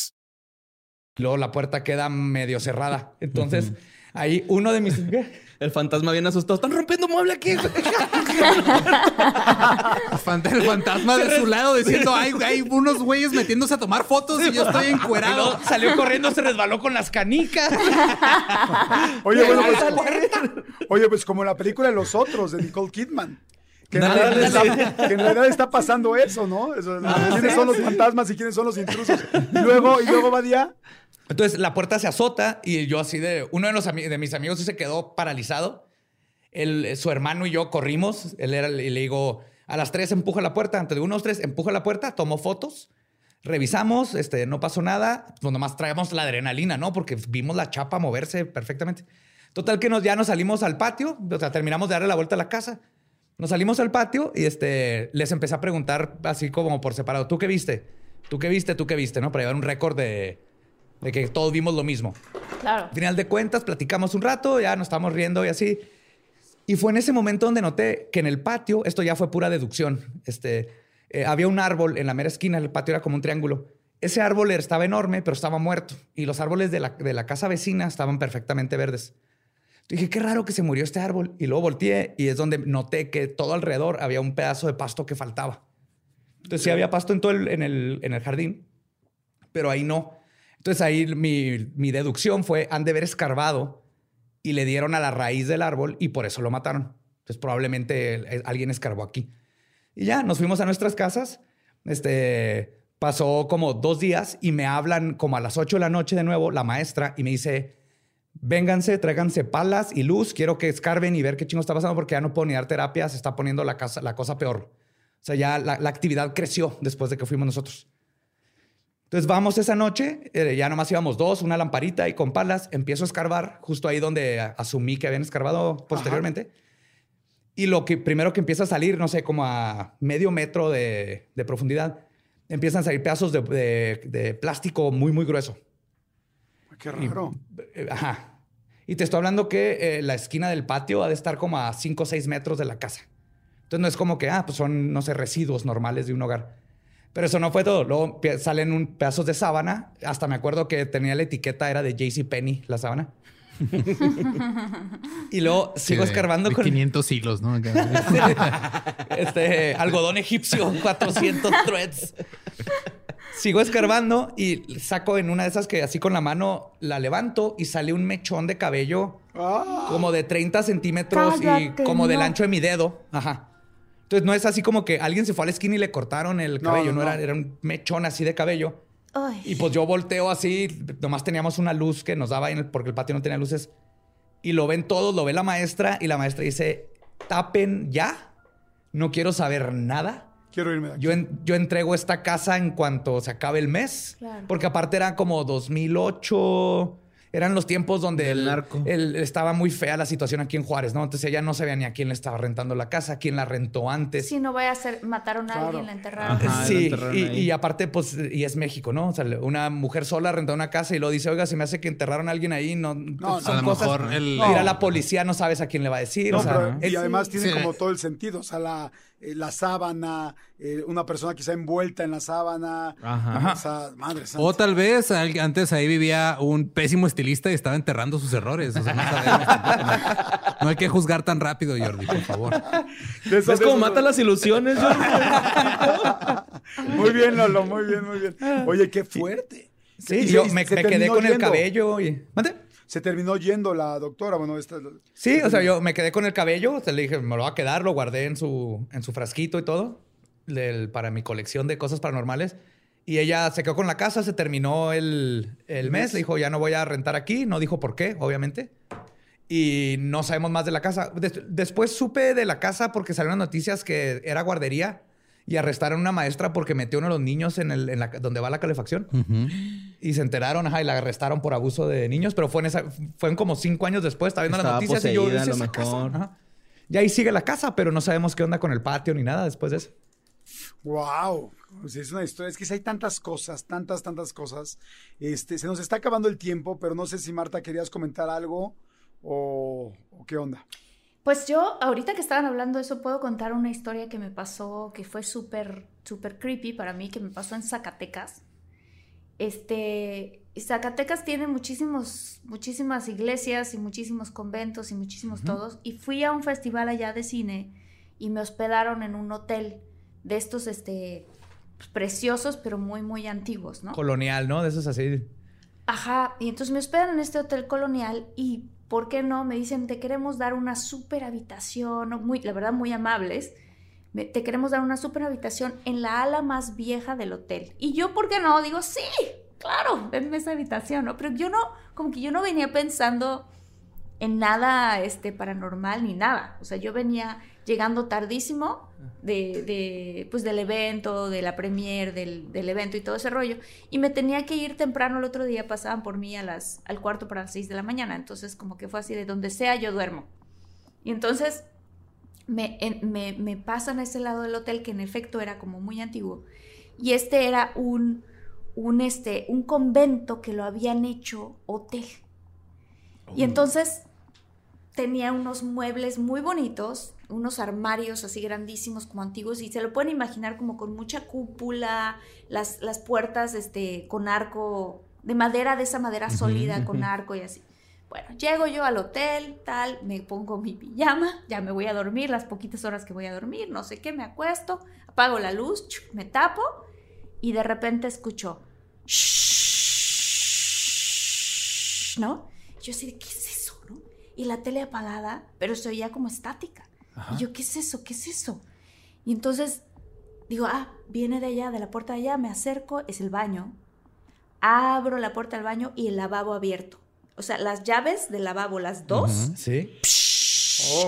Speaker 4: Luego la puerta queda medio cerrada. Entonces, ahí uno de mis...
Speaker 5: El fantasma bien asustado. Están rompiendo mueble aquí.
Speaker 3: El fantasma de su lado diciendo, hay, hay unos güeyes metiéndose a tomar fotos y yo estoy encuerado.
Speaker 4: luego salió corriendo, se resbaló con las canicas.
Speaker 1: Oye, bueno, pues, oye, pues como la película de Los Otros de Nicole Kidman. Que en, realidad está, que en realidad está pasando eso, ¿no? Eso, ¿Quiénes son los fantasmas y quiénes son los intrusos? Y luego, y luego va día.
Speaker 4: Entonces la puerta se azota y yo así de... Uno de, los de mis amigos se quedó paralizado. Él, su hermano y yo corrimos. Él era, y le digo, a las tres empuja la puerta. Antes de unos tres, empuja la puerta, tomó fotos. Revisamos, este, no pasó nada. Pues nomás traemos la adrenalina, ¿no? Porque vimos la chapa moverse perfectamente. Total que nos, ya nos salimos al patio. O sea, terminamos de darle la vuelta a la casa. Nos salimos al patio y este, les empecé a preguntar así como por separado. ¿Tú qué viste? ¿Tú qué viste? ¿Tú qué viste? ¿No? Para llevar un récord de, de que todos vimos lo mismo.
Speaker 2: Claro.
Speaker 4: Al final de cuentas, platicamos un rato, ya nos estábamos riendo y así. Y fue en ese momento donde noté que en el patio, esto ya fue pura deducción, este, eh, había un árbol en la mera esquina, el patio era como un triángulo. Ese árbol estaba enorme, pero estaba muerto. Y los árboles de la, de la casa vecina estaban perfectamente verdes. Dije, qué raro que se murió este árbol. Y luego volteé y es donde noté que todo alrededor había un pedazo de pasto que faltaba. Entonces sí había pasto en todo el, en el, en el jardín, pero ahí no. Entonces ahí mi, deducción fue, han de haber escarbado y le dieron a la raíz del árbol y por eso lo mataron. Entonces probablemente alguien escarbó aquí. Y ya, nos fuimos a nuestras casas. Este, pasó como dos días y me hablan como a las 8 de la noche de nuevo la maestra y me dice, vénganse, tráiganse palas y luz, quiero que escarben y ver qué chingo está pasando porque ya no puedo ni dar terapia, se está poniendo la, casa, la cosa peor. O sea, ya la actividad creció después de que fuimos nosotros. Entonces vamos esa noche, eh, ya nomás íbamos dos, una lamparita y con palas, empiezo a escarbar justo ahí donde asumí que habían escarbado posteriormente. Y lo que primero que empieza a salir, no sé, como a medio metro de, de profundidad, empiezan a salir pedazos de, de- de plástico muy, muy grueso.
Speaker 1: Qué raro.
Speaker 4: Eh, Ajá. Y te estoy hablando que eh, la esquina del patio ha de estar como a 5 o 6 metros de la casa. Entonces no es como que, ah, pues son, no sé, residuos normales de un hogar. Pero eso no fue todo. Luego salen un, pedazos de sábana. Hasta me acuerdo que tenía la etiqueta, era de JCPenney, la sábana. y luego sigo
Speaker 3: Sí, de-
Speaker 4: escarbando
Speaker 3: de
Speaker 4: con
Speaker 3: 500 hilos, ¿no?
Speaker 4: este algodón egipcio, 400 threads. Sigo escarbando y saco en una de esas que así con la mano la levanto y sale un mechón de cabello
Speaker 1: Ah,
Speaker 4: como de 30 centímetros y como del ancho de mi dedo. Ajá. Entonces no es así como que alguien se fue a la esquina y le cortaron el
Speaker 1: No,
Speaker 4: cabello,
Speaker 1: no,
Speaker 4: no,
Speaker 1: no.
Speaker 4: Era, era un mechón así de cabello.
Speaker 6: Ay.
Speaker 4: Y pues yo volteo así, nomás teníamos una luz que nos daba ahí en el- porque el patio no tenía luces. Y lo ven todos, lo ve la maestra y la maestra dice, tapen ya, no quiero saber nada.
Speaker 1: quiero irme de aquí.
Speaker 4: Yo, en- yo entrego esta casa en cuanto se acabe el mes.
Speaker 2: Claro.
Speaker 4: Porque aparte era como 2008. Eran los tiempos donde el-
Speaker 5: narco.
Speaker 4: el- estaba muy fea la situación aquí en Juárez, ¿no? Entonces ella no sabía ni a quién le estaba rentando la casa, quién la rentó antes.
Speaker 2: Si no vaya a ser, mataron a
Speaker 1: Claro.
Speaker 2: alguien, la enterraron.
Speaker 5: Ajá. Lo
Speaker 4: Sí,
Speaker 5: enterraron
Speaker 4: y, aparte, pues, y es México, ¿no? O sea, una mujer sola renta una casa y luego dice, oiga, se me hace que enterraron a alguien ahí. No, pues,
Speaker 1: no,
Speaker 3: a lo mejor el-
Speaker 4: Ir a la policía no sabes a quién le va a decir.
Speaker 1: No,
Speaker 4: o sea,
Speaker 1: pero- y además tiene
Speaker 3: sí.
Speaker 1: como todo el sentido. O sea, la, eh, la sábana, eh, una persona quizá envuelta en la sábana.
Speaker 5: Ajá.
Speaker 1: O sea, madre santa.
Speaker 3: O tal vez antes ahí vivía un pésimo estilista y estaba enterrando sus errores. O sea, no, sabemos. No hay que juzgar tan rápido, Jordi, por favor.
Speaker 1: De eso-
Speaker 5: ¿Ves
Speaker 1: de
Speaker 5: cómo
Speaker 1: eso-
Speaker 5: mata las ilusiones? Jordi?
Speaker 1: Muy bien, Lolo, muy bien, muy bien. Oye, qué fuerte.
Speaker 4: sí,
Speaker 1: Y
Speaker 4: yo me, quedé con el cabello y... ¿Mande?
Speaker 1: Se terminó yendo la doctora. Bueno, esta.
Speaker 4: Sí, o sea, yo me quedé con el cabello, o sea, le dije, me lo voy a quedar, lo guardé en su, en su frasquito y todo, del- para mi colección de cosas paranormales. Y ella se quedó con la casa, se terminó el, el mes, le dijo, ya no voy a rentar aquí, no dijo por qué, obviamente. Y no sabemos más de la casa. Des- después supe de la casa porque salieron noticias que era guardería y arrestaron a una maestra porque metió a uno de los niños en, el, en la, donde va la calefacción. Y se enteraron, ajá, y la arrestaron por abuso de niños, pero fue en esa, fueron como cinco años después, estaba viendo las
Speaker 5: Estaba
Speaker 4: noticias y yo
Speaker 5: poseída, a
Speaker 4: "¿Es
Speaker 5: lo
Speaker 4: esa casa?".
Speaker 5: mejor.
Speaker 4: Ajá. Y ahí sigue la casa, pero no sabemos qué onda con el patio ni nada después de eso.
Speaker 1: Wow, es una historia. Es que hay tantas cosas, tantas, tantas cosas. Este, se nos está acabando el tiempo, pero no sé si Marta querías comentar algo o, o qué onda.
Speaker 2: Pues yo, ahorita que estaban hablando de eso, puedo contar una historia que me pasó, que fue súper, súper creepy para mí, que me pasó en Zacatecas. Este, Zacatecas tiene muchísimos, muchísimas iglesias y muchísimos conventos y muchísimos todos. Y fui a un festival allá de cine y me hospedaron en un hotel de estos, este, pues, preciosos, pero muy, muy antiguos, ¿no?
Speaker 4: Colonial, ¿no? De esos así.
Speaker 2: Ajá, y entonces me hospedan en este hotel colonial y, ¿por qué no? Me dicen, te queremos dar una super habitación, muy, la verdad, muy amables. Te queremos dar una super habitación en la ala más vieja del hotel. Y yo, ¿por qué no? Digo, sí, claro, denme esa habitación, ¿no? Pero yo no, como que yo no venía pensando en nada este, paranormal ni nada. O sea, yo venía llegando tardísimo de, de, pues, del evento, de la premier, del, del evento y todo ese rollo. Y me tenía que ir temprano el otro día, pasaban por mí a las, al cuarto para las seis de la mañana. Entonces, como que fue así, de donde sea yo duermo. Y entonces me, me, me pasan a ese lado del hotel, que en efecto era como muy antiguo. Y este era un, un, este, un convento que lo habían hecho hotel. Y entonces tenía unos muebles muy bonitos, unos armarios así grandísimos como antiguos y se lo pueden imaginar como con mucha cúpula, las, las puertas este, con arco de madera, de esa madera sólida con arco y así. Bueno, llego yo al hotel, tal, me pongo mi pijama, ya me voy a dormir, las poquitas horas que voy a dormir, no sé qué, me acuesto, apago la luz, me tapo y de repente escucho, ¿no? Yo así ¿qué es eso, no? Y la tele apagada, pero se oía como estática. Y yo, ¿qué es eso? ¿Qué es eso? Y entonces digo, ah, viene de allá, de la puerta de allá, me acerco, es el baño. Abro la puerta del baño y el lavabo abierto. O sea, las llaves del lavabo, las dos,
Speaker 4: Sí.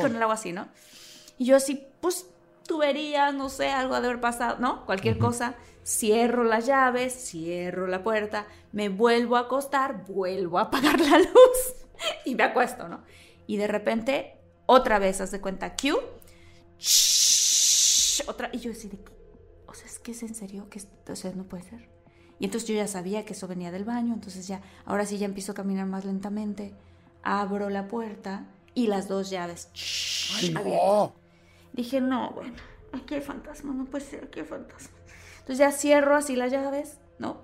Speaker 2: con el agua así, ¿no? Y yo así, pues, tubería, no sé, algo ha de haber pasado, ¿no? Cualquier cosa. Cierro las llaves, cierro la puerta, me vuelvo a acostar, vuelvo a apagar la luz y me acuesto, ¿no? Y de repente, otra vez, haz de cuenta, Q. Otra, y yo así de, o sea, es que es en serio, que o sea, no puede ser. Y entonces yo ya sabía que eso venía del baño, entonces ya, ahora sí ya empiezo a caminar más lentamente, abro la puerta y las dos llaves.
Speaker 1: Ay,
Speaker 2: abiertas.
Speaker 1: no.
Speaker 2: Dije, no, bueno, aquí hay fantasma, no puede ser, aquí hay fantasma. Entonces ya cierro así las llaves, ¿no?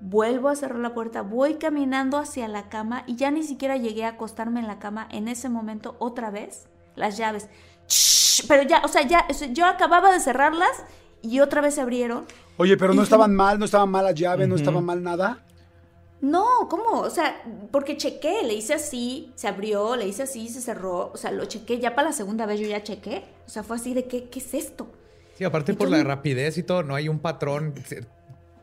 Speaker 2: Vuelvo a cerrar la puerta, voy caminando hacia la cama y ya ni siquiera llegué a acostarme en la cama en ese momento otra vez, las llaves. Pero ya, o sea, ya, yo acababa de cerrarlas y otra vez se abrieron.
Speaker 1: Oye, pero no estaban mal, no estaban mal la llave, no estaba mal nada.
Speaker 2: No, ¿cómo? O sea, porque chequé, le hice así, se abrió, le hice así, se cerró. O sea, lo chequé, ya para la segunda vez yo ya chequé. O sea, fue así de, ¿qué, qué es esto?
Speaker 4: Sí, aparte
Speaker 2: Y
Speaker 4: por la rapidez y todo, no hay un patrón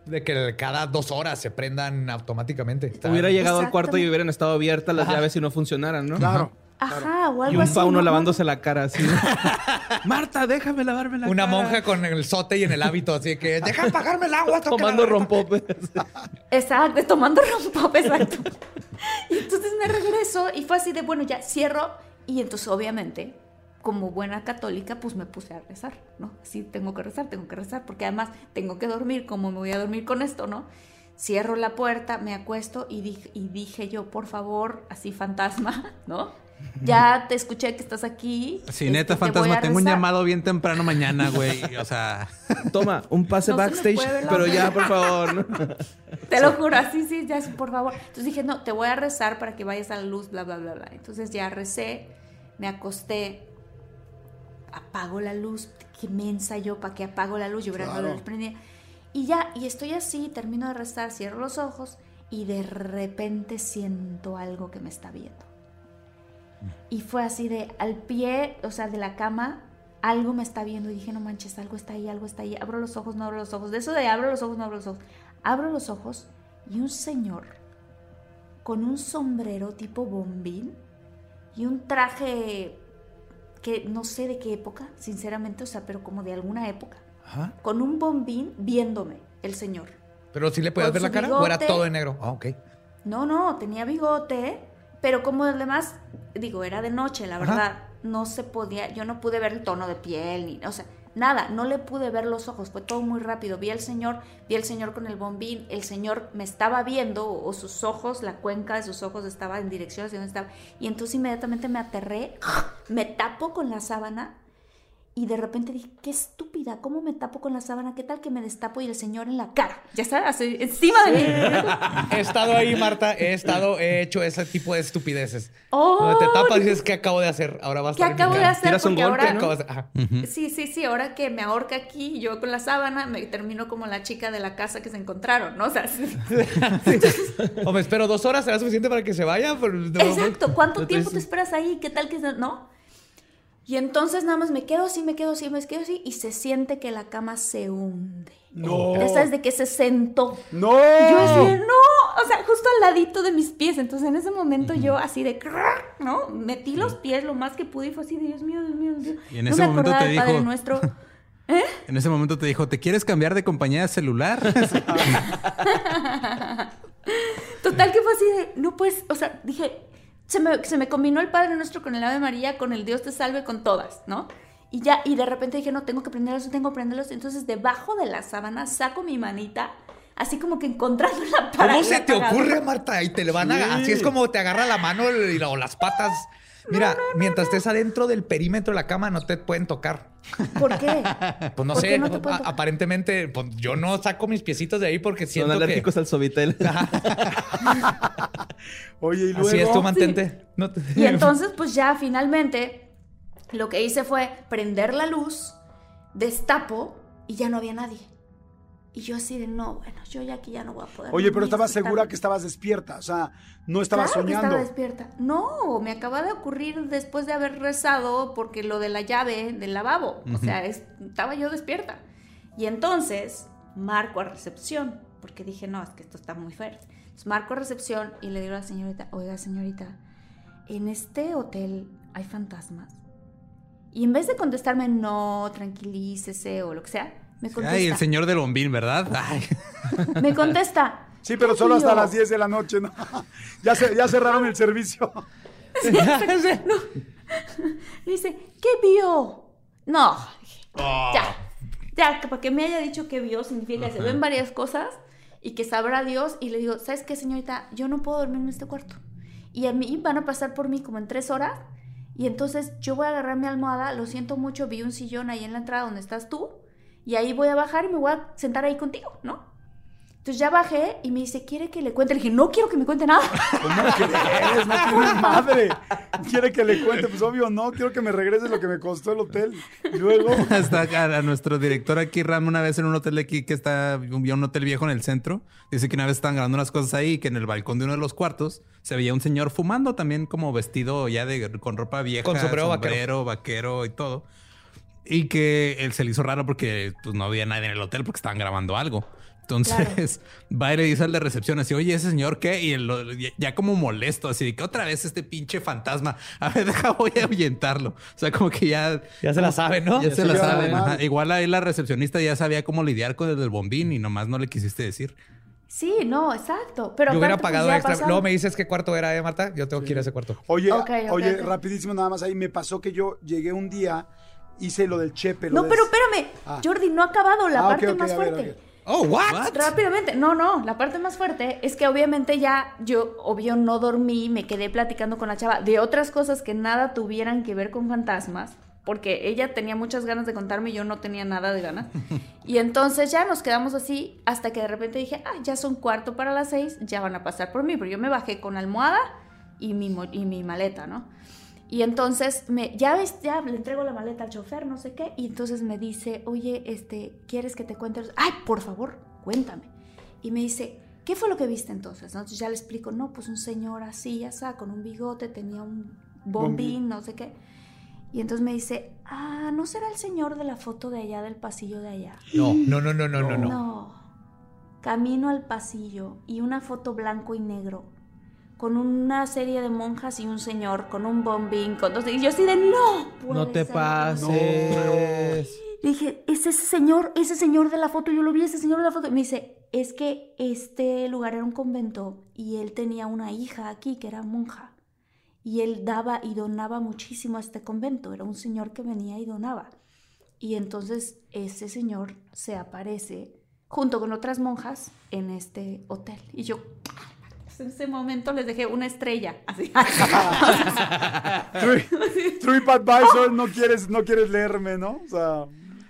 Speaker 4: de que cada dos horas se prendan automáticamente. Está-
Speaker 5: Hubiera llegado al cuarto y hubieran estado abiertas las llaves y no funcionaran, ¿no?
Speaker 1: Claro.
Speaker 2: Ajá, o
Speaker 5: Y
Speaker 2: algo
Speaker 5: un
Speaker 2: así.
Speaker 5: fauno
Speaker 2: ¿no?
Speaker 5: lavándose la cara así. Marta, déjame lavarme la
Speaker 4: Una
Speaker 5: cara.
Speaker 4: monja con el sote y en el hábito, así que deja apagarme el agua.
Speaker 5: Tomando
Speaker 4: lavar-
Speaker 5: rompopes.
Speaker 2: Exacto, tomando rompop, exacto. Y entonces me regreso y fue así de, bueno, ya cierro. Y entonces, obviamente, como buena católica, pues me puse a rezar, ¿no? Sí, tengo que rezar, tengo que rezar, porque además tengo que dormir, ¿cómo me voy a dormir con esto, no? Cierro la puerta, me acuesto y dije, y dije yo, por favor, así fantasma, ¿no? Ya te escuché que estás aquí.
Speaker 3: Sí,
Speaker 2: este,
Speaker 3: neta,
Speaker 2: te voy
Speaker 3: fantasma, tengo un
Speaker 2: rezar".
Speaker 3: llamado bien temprano mañana, güey. O sea,
Speaker 5: Toma, un pase
Speaker 2: No
Speaker 5: backstage, pero ya, por favor. ¿no?
Speaker 2: Te lo juro, así, sí, ya, por favor. Entonces dije, no, te voy a rezar para que vayas a la luz, bla, bla, bla, bla. Entonces ya recé, me acosté, apago la luz, qué mensa yo, ¿para qué apago la luz? Yo hubiera
Speaker 1: Claro.
Speaker 2: la luz prendida. Y ya, y estoy así, termino de rezar, cierro los ojos y de repente siento algo que me está viendo. Y fue así de, al pie, o sea, de la cama, algo me está viendo. Y dije, no manches, algo está ahí, algo está ahí. Abro los ojos, no abro los ojos. De eso de abro los ojos, no abro los ojos. Abro los ojos y un señor con un sombrero tipo bombín y un traje que no sé de qué época, sinceramente, o sea, pero como de alguna época.
Speaker 4: Ajá.
Speaker 2: Con un bombín viéndome, el señor.
Speaker 4: Pero sí le podías ver la cara o era
Speaker 2: bigote.
Speaker 4: todo de negro. Ah, ok.
Speaker 2: No, no, tenía bigote, pero como además, digo, era de noche, la
Speaker 4: Ajá.
Speaker 2: verdad, no se podía, yo no pude ver el tono de piel, ni, o sea, nada, no le pude ver los ojos, fue todo muy rápido. Vi al señor, vi al señor con el bombín, el señor me estaba viendo, o sus ojos, la cuenca de sus ojos estaba en dirección hacia donde estaba, y entonces inmediatamente me aterré, me tapo con la sábana. Y de repente dije, qué estúpida, ¿cómo me tapo con la sábana? ¿Qué tal que me destapo y el señor en la cara? Ya está, así, encima de mí.
Speaker 4: He estado ahí, Marta. He estado, he hecho ese tipo de estupideces.
Speaker 2: Oh,
Speaker 4: Donde te tapas y dices, ¿qué acabo de hacer? Ahora vas a
Speaker 2: ¿Qué acabo de hacer?
Speaker 5: Tiras un
Speaker 2: Porque
Speaker 5: golpe,
Speaker 4: ¿Qué
Speaker 2: ahora...
Speaker 4: acabas de- ajá.
Speaker 2: Sí, sí, sí, ahora que me ahorca aquí, yo con la sábana, me termino como la chica de la casa que se encontraron, ¿no? O sea, sí.
Speaker 4: O me espero dos horas, ¿será suficiente para que se vaya? Pero
Speaker 2: exacto, ¿cuánto tiempo te esperas ahí? ¿Qué tal que no? Y entonces nada más me quedo así, me quedo así, me quedo así, y se siente que la cama se hunde.
Speaker 1: No.
Speaker 2: Ya sabes de que se sentó.
Speaker 1: ¡No!
Speaker 2: Yo así, de, no, o sea, justo al ladito de mis pies. Entonces en ese momento yo así de, ¿no? Metí los pies lo más que pude y fue así de, Dios mío, Dios mío, Dios mío.
Speaker 3: Y en
Speaker 2: No
Speaker 3: ese
Speaker 2: me
Speaker 3: momento
Speaker 2: acordaba
Speaker 3: te
Speaker 2: del Padre
Speaker 3: dijo-
Speaker 2: Nuestro.
Speaker 3: en ese momento te dijo, ¿te quieres cambiar de compañía de celular?
Speaker 2: Total que fue así de, no pues, o sea, dije, se me, se me combinó el Padre Nuestro con el Ave María, con el Dios te salve, con todas, ¿no? Y ya, y de repente dije, no, tengo que prenderlos, tengo que prenderlos. Entonces, debajo de la sábana saco mi manita, así como que encontrándola para
Speaker 4: ¿Cómo se te ocurre, Marta? Y te le van a... Así es como te agarra la mano y la- o las patas. Mira, mientras estés adentro del perímetro de la cama no te pueden tocar.
Speaker 2: ¿Por qué?
Speaker 4: Pues no
Speaker 2: ¿Por
Speaker 4: sé,
Speaker 2: tocar?
Speaker 4: aparentemente pues, yo no saco mis piecitos de ahí porque
Speaker 5: Son
Speaker 4: siento
Speaker 5: alérgicos
Speaker 4: que...
Speaker 5: al Sovitel.
Speaker 1: Oye, y luego.
Speaker 4: Así es, tú mantente. No te-
Speaker 2: Y entonces, pues ya finalmente, lo que hice fue prender la luz, destapo y ya no había nadie. Y yo así de, no, bueno, yo ya aquí ya no voy a poder.
Speaker 1: Oye, pero estabas segura que estabas despierta. O sea, no estabas
Speaker 2: Claro que
Speaker 1: soñando.
Speaker 2: estaba despierta. No, me acaba de ocurrir después de haber rezado porque lo de la llave del lavabo. O sea, es- estaba yo despierta. Y entonces marco a recepción porque dije, no, es que esto está muy fuerte. Entonces marco recepción y le digo a la señorita, oiga, señorita, en este hotel hay fantasmas. Y en vez de contestarme, no, tranquilícese o lo que sea, me contesta.
Speaker 3: Ay, el señor del bombín, ¿verdad? Ay.
Speaker 2: Me contesta.
Speaker 1: Sí, pero
Speaker 2: "¿Qué
Speaker 1: solo hasta
Speaker 2: vio?".
Speaker 1: las 10 de la noche, ¿no? Ya, se- ya cerraron el servicio.
Speaker 2: Me dice, ¿qué vio? No, dije, ya, ya, que para que me haya dicho que vio significa que se ven varias cosas y que sabrá Dios. Y le digo, ¿sabes qué, señorita? Yo no puedo dormir en este cuarto. Y a mí van a pasar por mí como en tres horas. Y entonces yo voy a agarrar mi almohada, lo siento mucho, vi un sillón ahí en la entrada donde estás tú. Y ahí voy a bajar y me voy a sentar ahí contigo, ¿no? Entonces ya bajé y me dice, ¿quiere que le cuente? Le dije, no quiero que me cuente nada.
Speaker 1: ¿Cómo crees? No tienes madre. Quiere que le cuente. Pues obvio, no. Quiero que me regrese lo que me costó el hotel. Y luego.
Speaker 3: Hasta a nuestro director aquí, Ram, una vez en un hotel de aquí que está, vio un hotel viejo en el centro. Dice que una vez estaban grabando unas cosas ahí y que en el balcón de uno de los cuartos se veía un señor fumando también como vestido ya de con ropa vieja,
Speaker 4: Con sombrero
Speaker 3: sombrero, vaquero y todo. Y que él se le hizo raro porque pues, no había nadie en el hotel porque estaban grabando algo. Entonces va y le dice al de recepción así, oye, ese señor qué? Y lo- ya, como molesto, así de que otra vez este pinche fantasma. A ver, deja, voy a ahuyentarlo. O sea, como que ya
Speaker 4: Ya se la sabe, ¿no?
Speaker 3: ya
Speaker 1: Ya
Speaker 3: se
Speaker 1: se
Speaker 3: la saben. ajá. Igual ahí la recepcionista ya sabía cómo lidiar con el del bombín y nomás no le quisiste decir.
Speaker 2: Sí, no, exacto. Pero
Speaker 4: Yo hubiera
Speaker 2: pues,
Speaker 4: pagado extra. Luego me dices qué cuarto era, ¿eh, Marta? Yo tengo que ir a ese cuarto.
Speaker 1: Oye, oye, rapidísimo nada más ahí, me pasó que yo llegué un día, hice lo del chepe. lo
Speaker 2: No,
Speaker 1: de-
Speaker 2: pero espérame.
Speaker 1: Ah.
Speaker 2: Jordi, no ha acabado la
Speaker 1: Ah,
Speaker 2: parte más fuerte.
Speaker 1: a ver.
Speaker 4: Oh, what?
Speaker 2: Rápidamente, no, no, la parte más fuerte es que obviamente ya yo, obvio, no dormí, me quedé platicando con la chava de otras cosas que nada tuvieran que ver con fantasmas, porque ella tenía muchas ganas de contarme y yo no tenía nada de ganas. Y entonces ya nos quedamos así hasta que de repente dije, ah, ya son cuarto para las seis, ya van a pasar por mí, pero yo me bajé con almohada y mi, mo- y mi maleta, ¿no? Y entonces me, ya ves, ya le entrego la maleta al chofer, no sé qué, y entonces me dice, oye, este, ¿quieres que te cuente? Ay, por favor, cuéntame. Y me dice, ¿qué fue lo que viste entonces? ¿No? Entonces ya le explico, no, pues un señor así, ya está, con un bigote, tenía un bombín, no sé qué. Y entonces me dice, ah, ¿no será el señor de la foto de allá, del pasillo de allá?
Speaker 4: No, no, no, no, no, no. no.
Speaker 2: No. Camino al pasillo y una foto blanco y negro con una serie de monjas y un señor con un bombín, con dos... Y yo así de no.
Speaker 5: No te
Speaker 2: ser".
Speaker 5: pases.
Speaker 2: Le dije, es ese señor, ese señor de la foto, yo lo vi, ese señor de la foto. Y me dice, es que este lugar era un convento y él tenía una hija aquí que era monja. Y él daba y donaba muchísimo a este convento. Era un señor que venía y donaba. Y entonces ese señor se aparece junto con otras monjas en este hotel. Y yo, en ese momento les dejé una estrella. Así.
Speaker 1: True- TripAdvisor, no quieres, no quieres leerme, ¿no? O sea,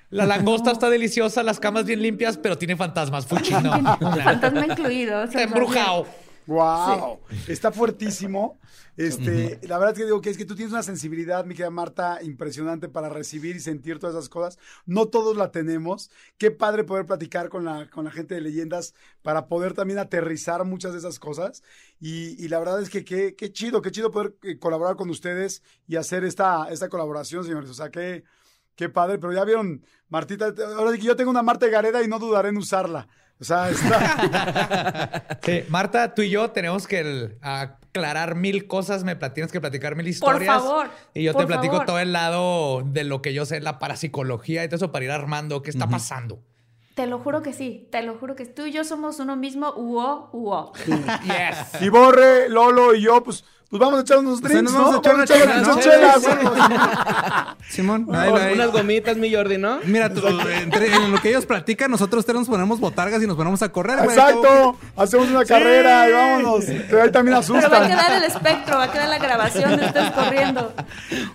Speaker 4: La langosta está deliciosa, las camas bien limpias, pero tiene fantasmas. Fuchino.
Speaker 2: Fantasma incluido. o sea,
Speaker 4: Está embrujado.
Speaker 1: Wow, está fuertísimo. Este, la verdad es que digo que es que tú tienes una sensibilidad, mi querida Marta, impresionante para recibir y sentir todas esas cosas. No todos la tenemos. Qué padre poder platicar con la, con la gente de leyendas para poder también aterrizar muchas de esas cosas. Y, y la verdad es que qué, qué chido, qué chido poder eh, colaborar con ustedes y hacer esta, esta colaboración, señores. O sea, qué, qué padre. Pero ya vieron, Martita, ahora sí que yo tengo una Marta de Gareda y no dudaré en usarla. O sea, está...
Speaker 4: Sí, Marta, tú y yo tenemos que el- aclarar mil cosas. Me tienes que platicar mil historias.
Speaker 2: favor,
Speaker 4: Y yo te
Speaker 2: por
Speaker 4: platico
Speaker 2: favor.
Speaker 4: todo el lado de lo que yo sé, la parapsicología y todo eso para ir armando qué está pasando.
Speaker 2: Te lo juro que sí, te lo juro que tú y yo somos uno mismo, uo, uo.
Speaker 4: Yes.
Speaker 1: Y Borre, Lolo y yo, pues, pues vamos a echar unos drinks,
Speaker 3: vamos a echar
Speaker 1: unas
Speaker 3: chela,
Speaker 1: chelas.
Speaker 3: Simón,
Speaker 5: unas gomitas, mi Jordi, ¿no?
Speaker 3: Mira, tú, entre- en lo que ellos platican, nosotros tres nos ponemos botargas y nos ponemos a correr, güey.
Speaker 1: Exacto, hacemos una carrera y vámonos. Pero ahí también
Speaker 2: Pero va a
Speaker 1: asustan.
Speaker 2: quedar el espectro, va a quedar la grabación de ustedes corriendo.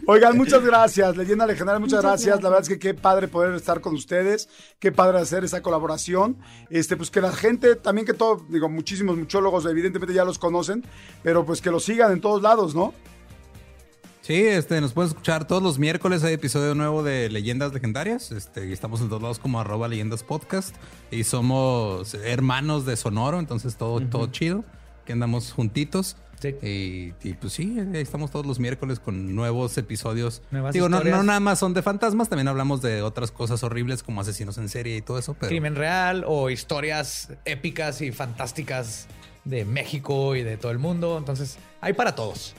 Speaker 1: Oigan, muchas gracias, Leyenda Legendaria, muchas, gracias. La verdad es que qué padre poder estar con ustedes, qué padre hacer esa colaboración. Este, pues que la gente, también que todo, digo, muchísimos muchólogos evidentemente ya los conocen, pero pues que los sigan en todos lados, ¿no?
Speaker 3: Sí, este, nos pueden escuchar todos los miércoles. Hay episodio nuevo de Leyendas Legendarias. Este, y estamos en todos lados como arroba leyendas podcast. Y somos hermanos de Sonoro, entonces todo, todo chido. Que andamos juntitos.
Speaker 4: Sí.
Speaker 3: Y, y, pues sí, ahí estamos todos los miércoles con nuevos episodios.
Speaker 4: Nuevas
Speaker 3: Digo, no, no nada más son de fantasmas, también hablamos de otras cosas horribles como asesinos en serie y todo eso. Pero
Speaker 4: Crimen real o historias épicas y fantásticas de México y de todo el mundo. Entonces, hay para todos.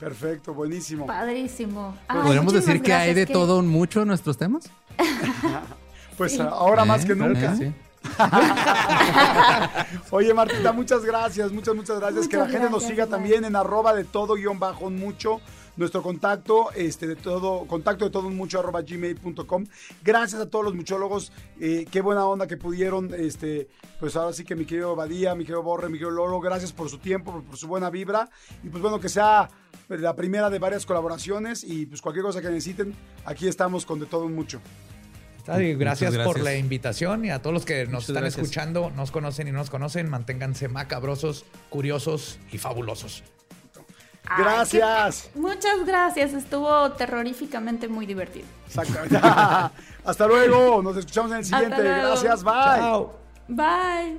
Speaker 1: Perfecto, buenísimo.
Speaker 2: Padrísimo. Ay,
Speaker 3: podríamos decir que hay de
Speaker 2: que-
Speaker 3: todo un mucho en nuestros temas.
Speaker 1: Pues ahora más que
Speaker 3: Eh,
Speaker 1: nunca.
Speaker 3: sí.
Speaker 1: Oye, Martita, muchas gracias, muchas, muchas gracias. que la gente nos siga también en arroba de todo guion bajo un mucho. Nuestro contacto, este, de todo, contacto de todo un mucho arroba gmail.com. Gracias a todos los muchólogos. eh, qué buena onda que pudieron, este, pues ahora sí que mi querido Badía, mi querido Borre, mi querido Lolo, gracias por su tiempo, por, por su buena vibra. Y pues bueno, que sea la primera de varias colaboraciones y pues cualquier cosa que necesiten, aquí estamos con de todo un mucho.
Speaker 4: Gracias, por la invitación y a todos los que nos
Speaker 5: Muchas
Speaker 4: están
Speaker 5: gracias.
Speaker 4: escuchando, nos conocen y no nos conocen, manténganse macabrosos, curiosos y fabulosos.
Speaker 2: Ay,
Speaker 1: Gracias.
Speaker 2: qué- Muchas gracias, estuvo terroríficamente muy divertido.
Speaker 1: Exactamente. Hasta luego. Nos escuchamos en el siguiente. Gracias. Bye.
Speaker 4: Chao.
Speaker 2: Bye.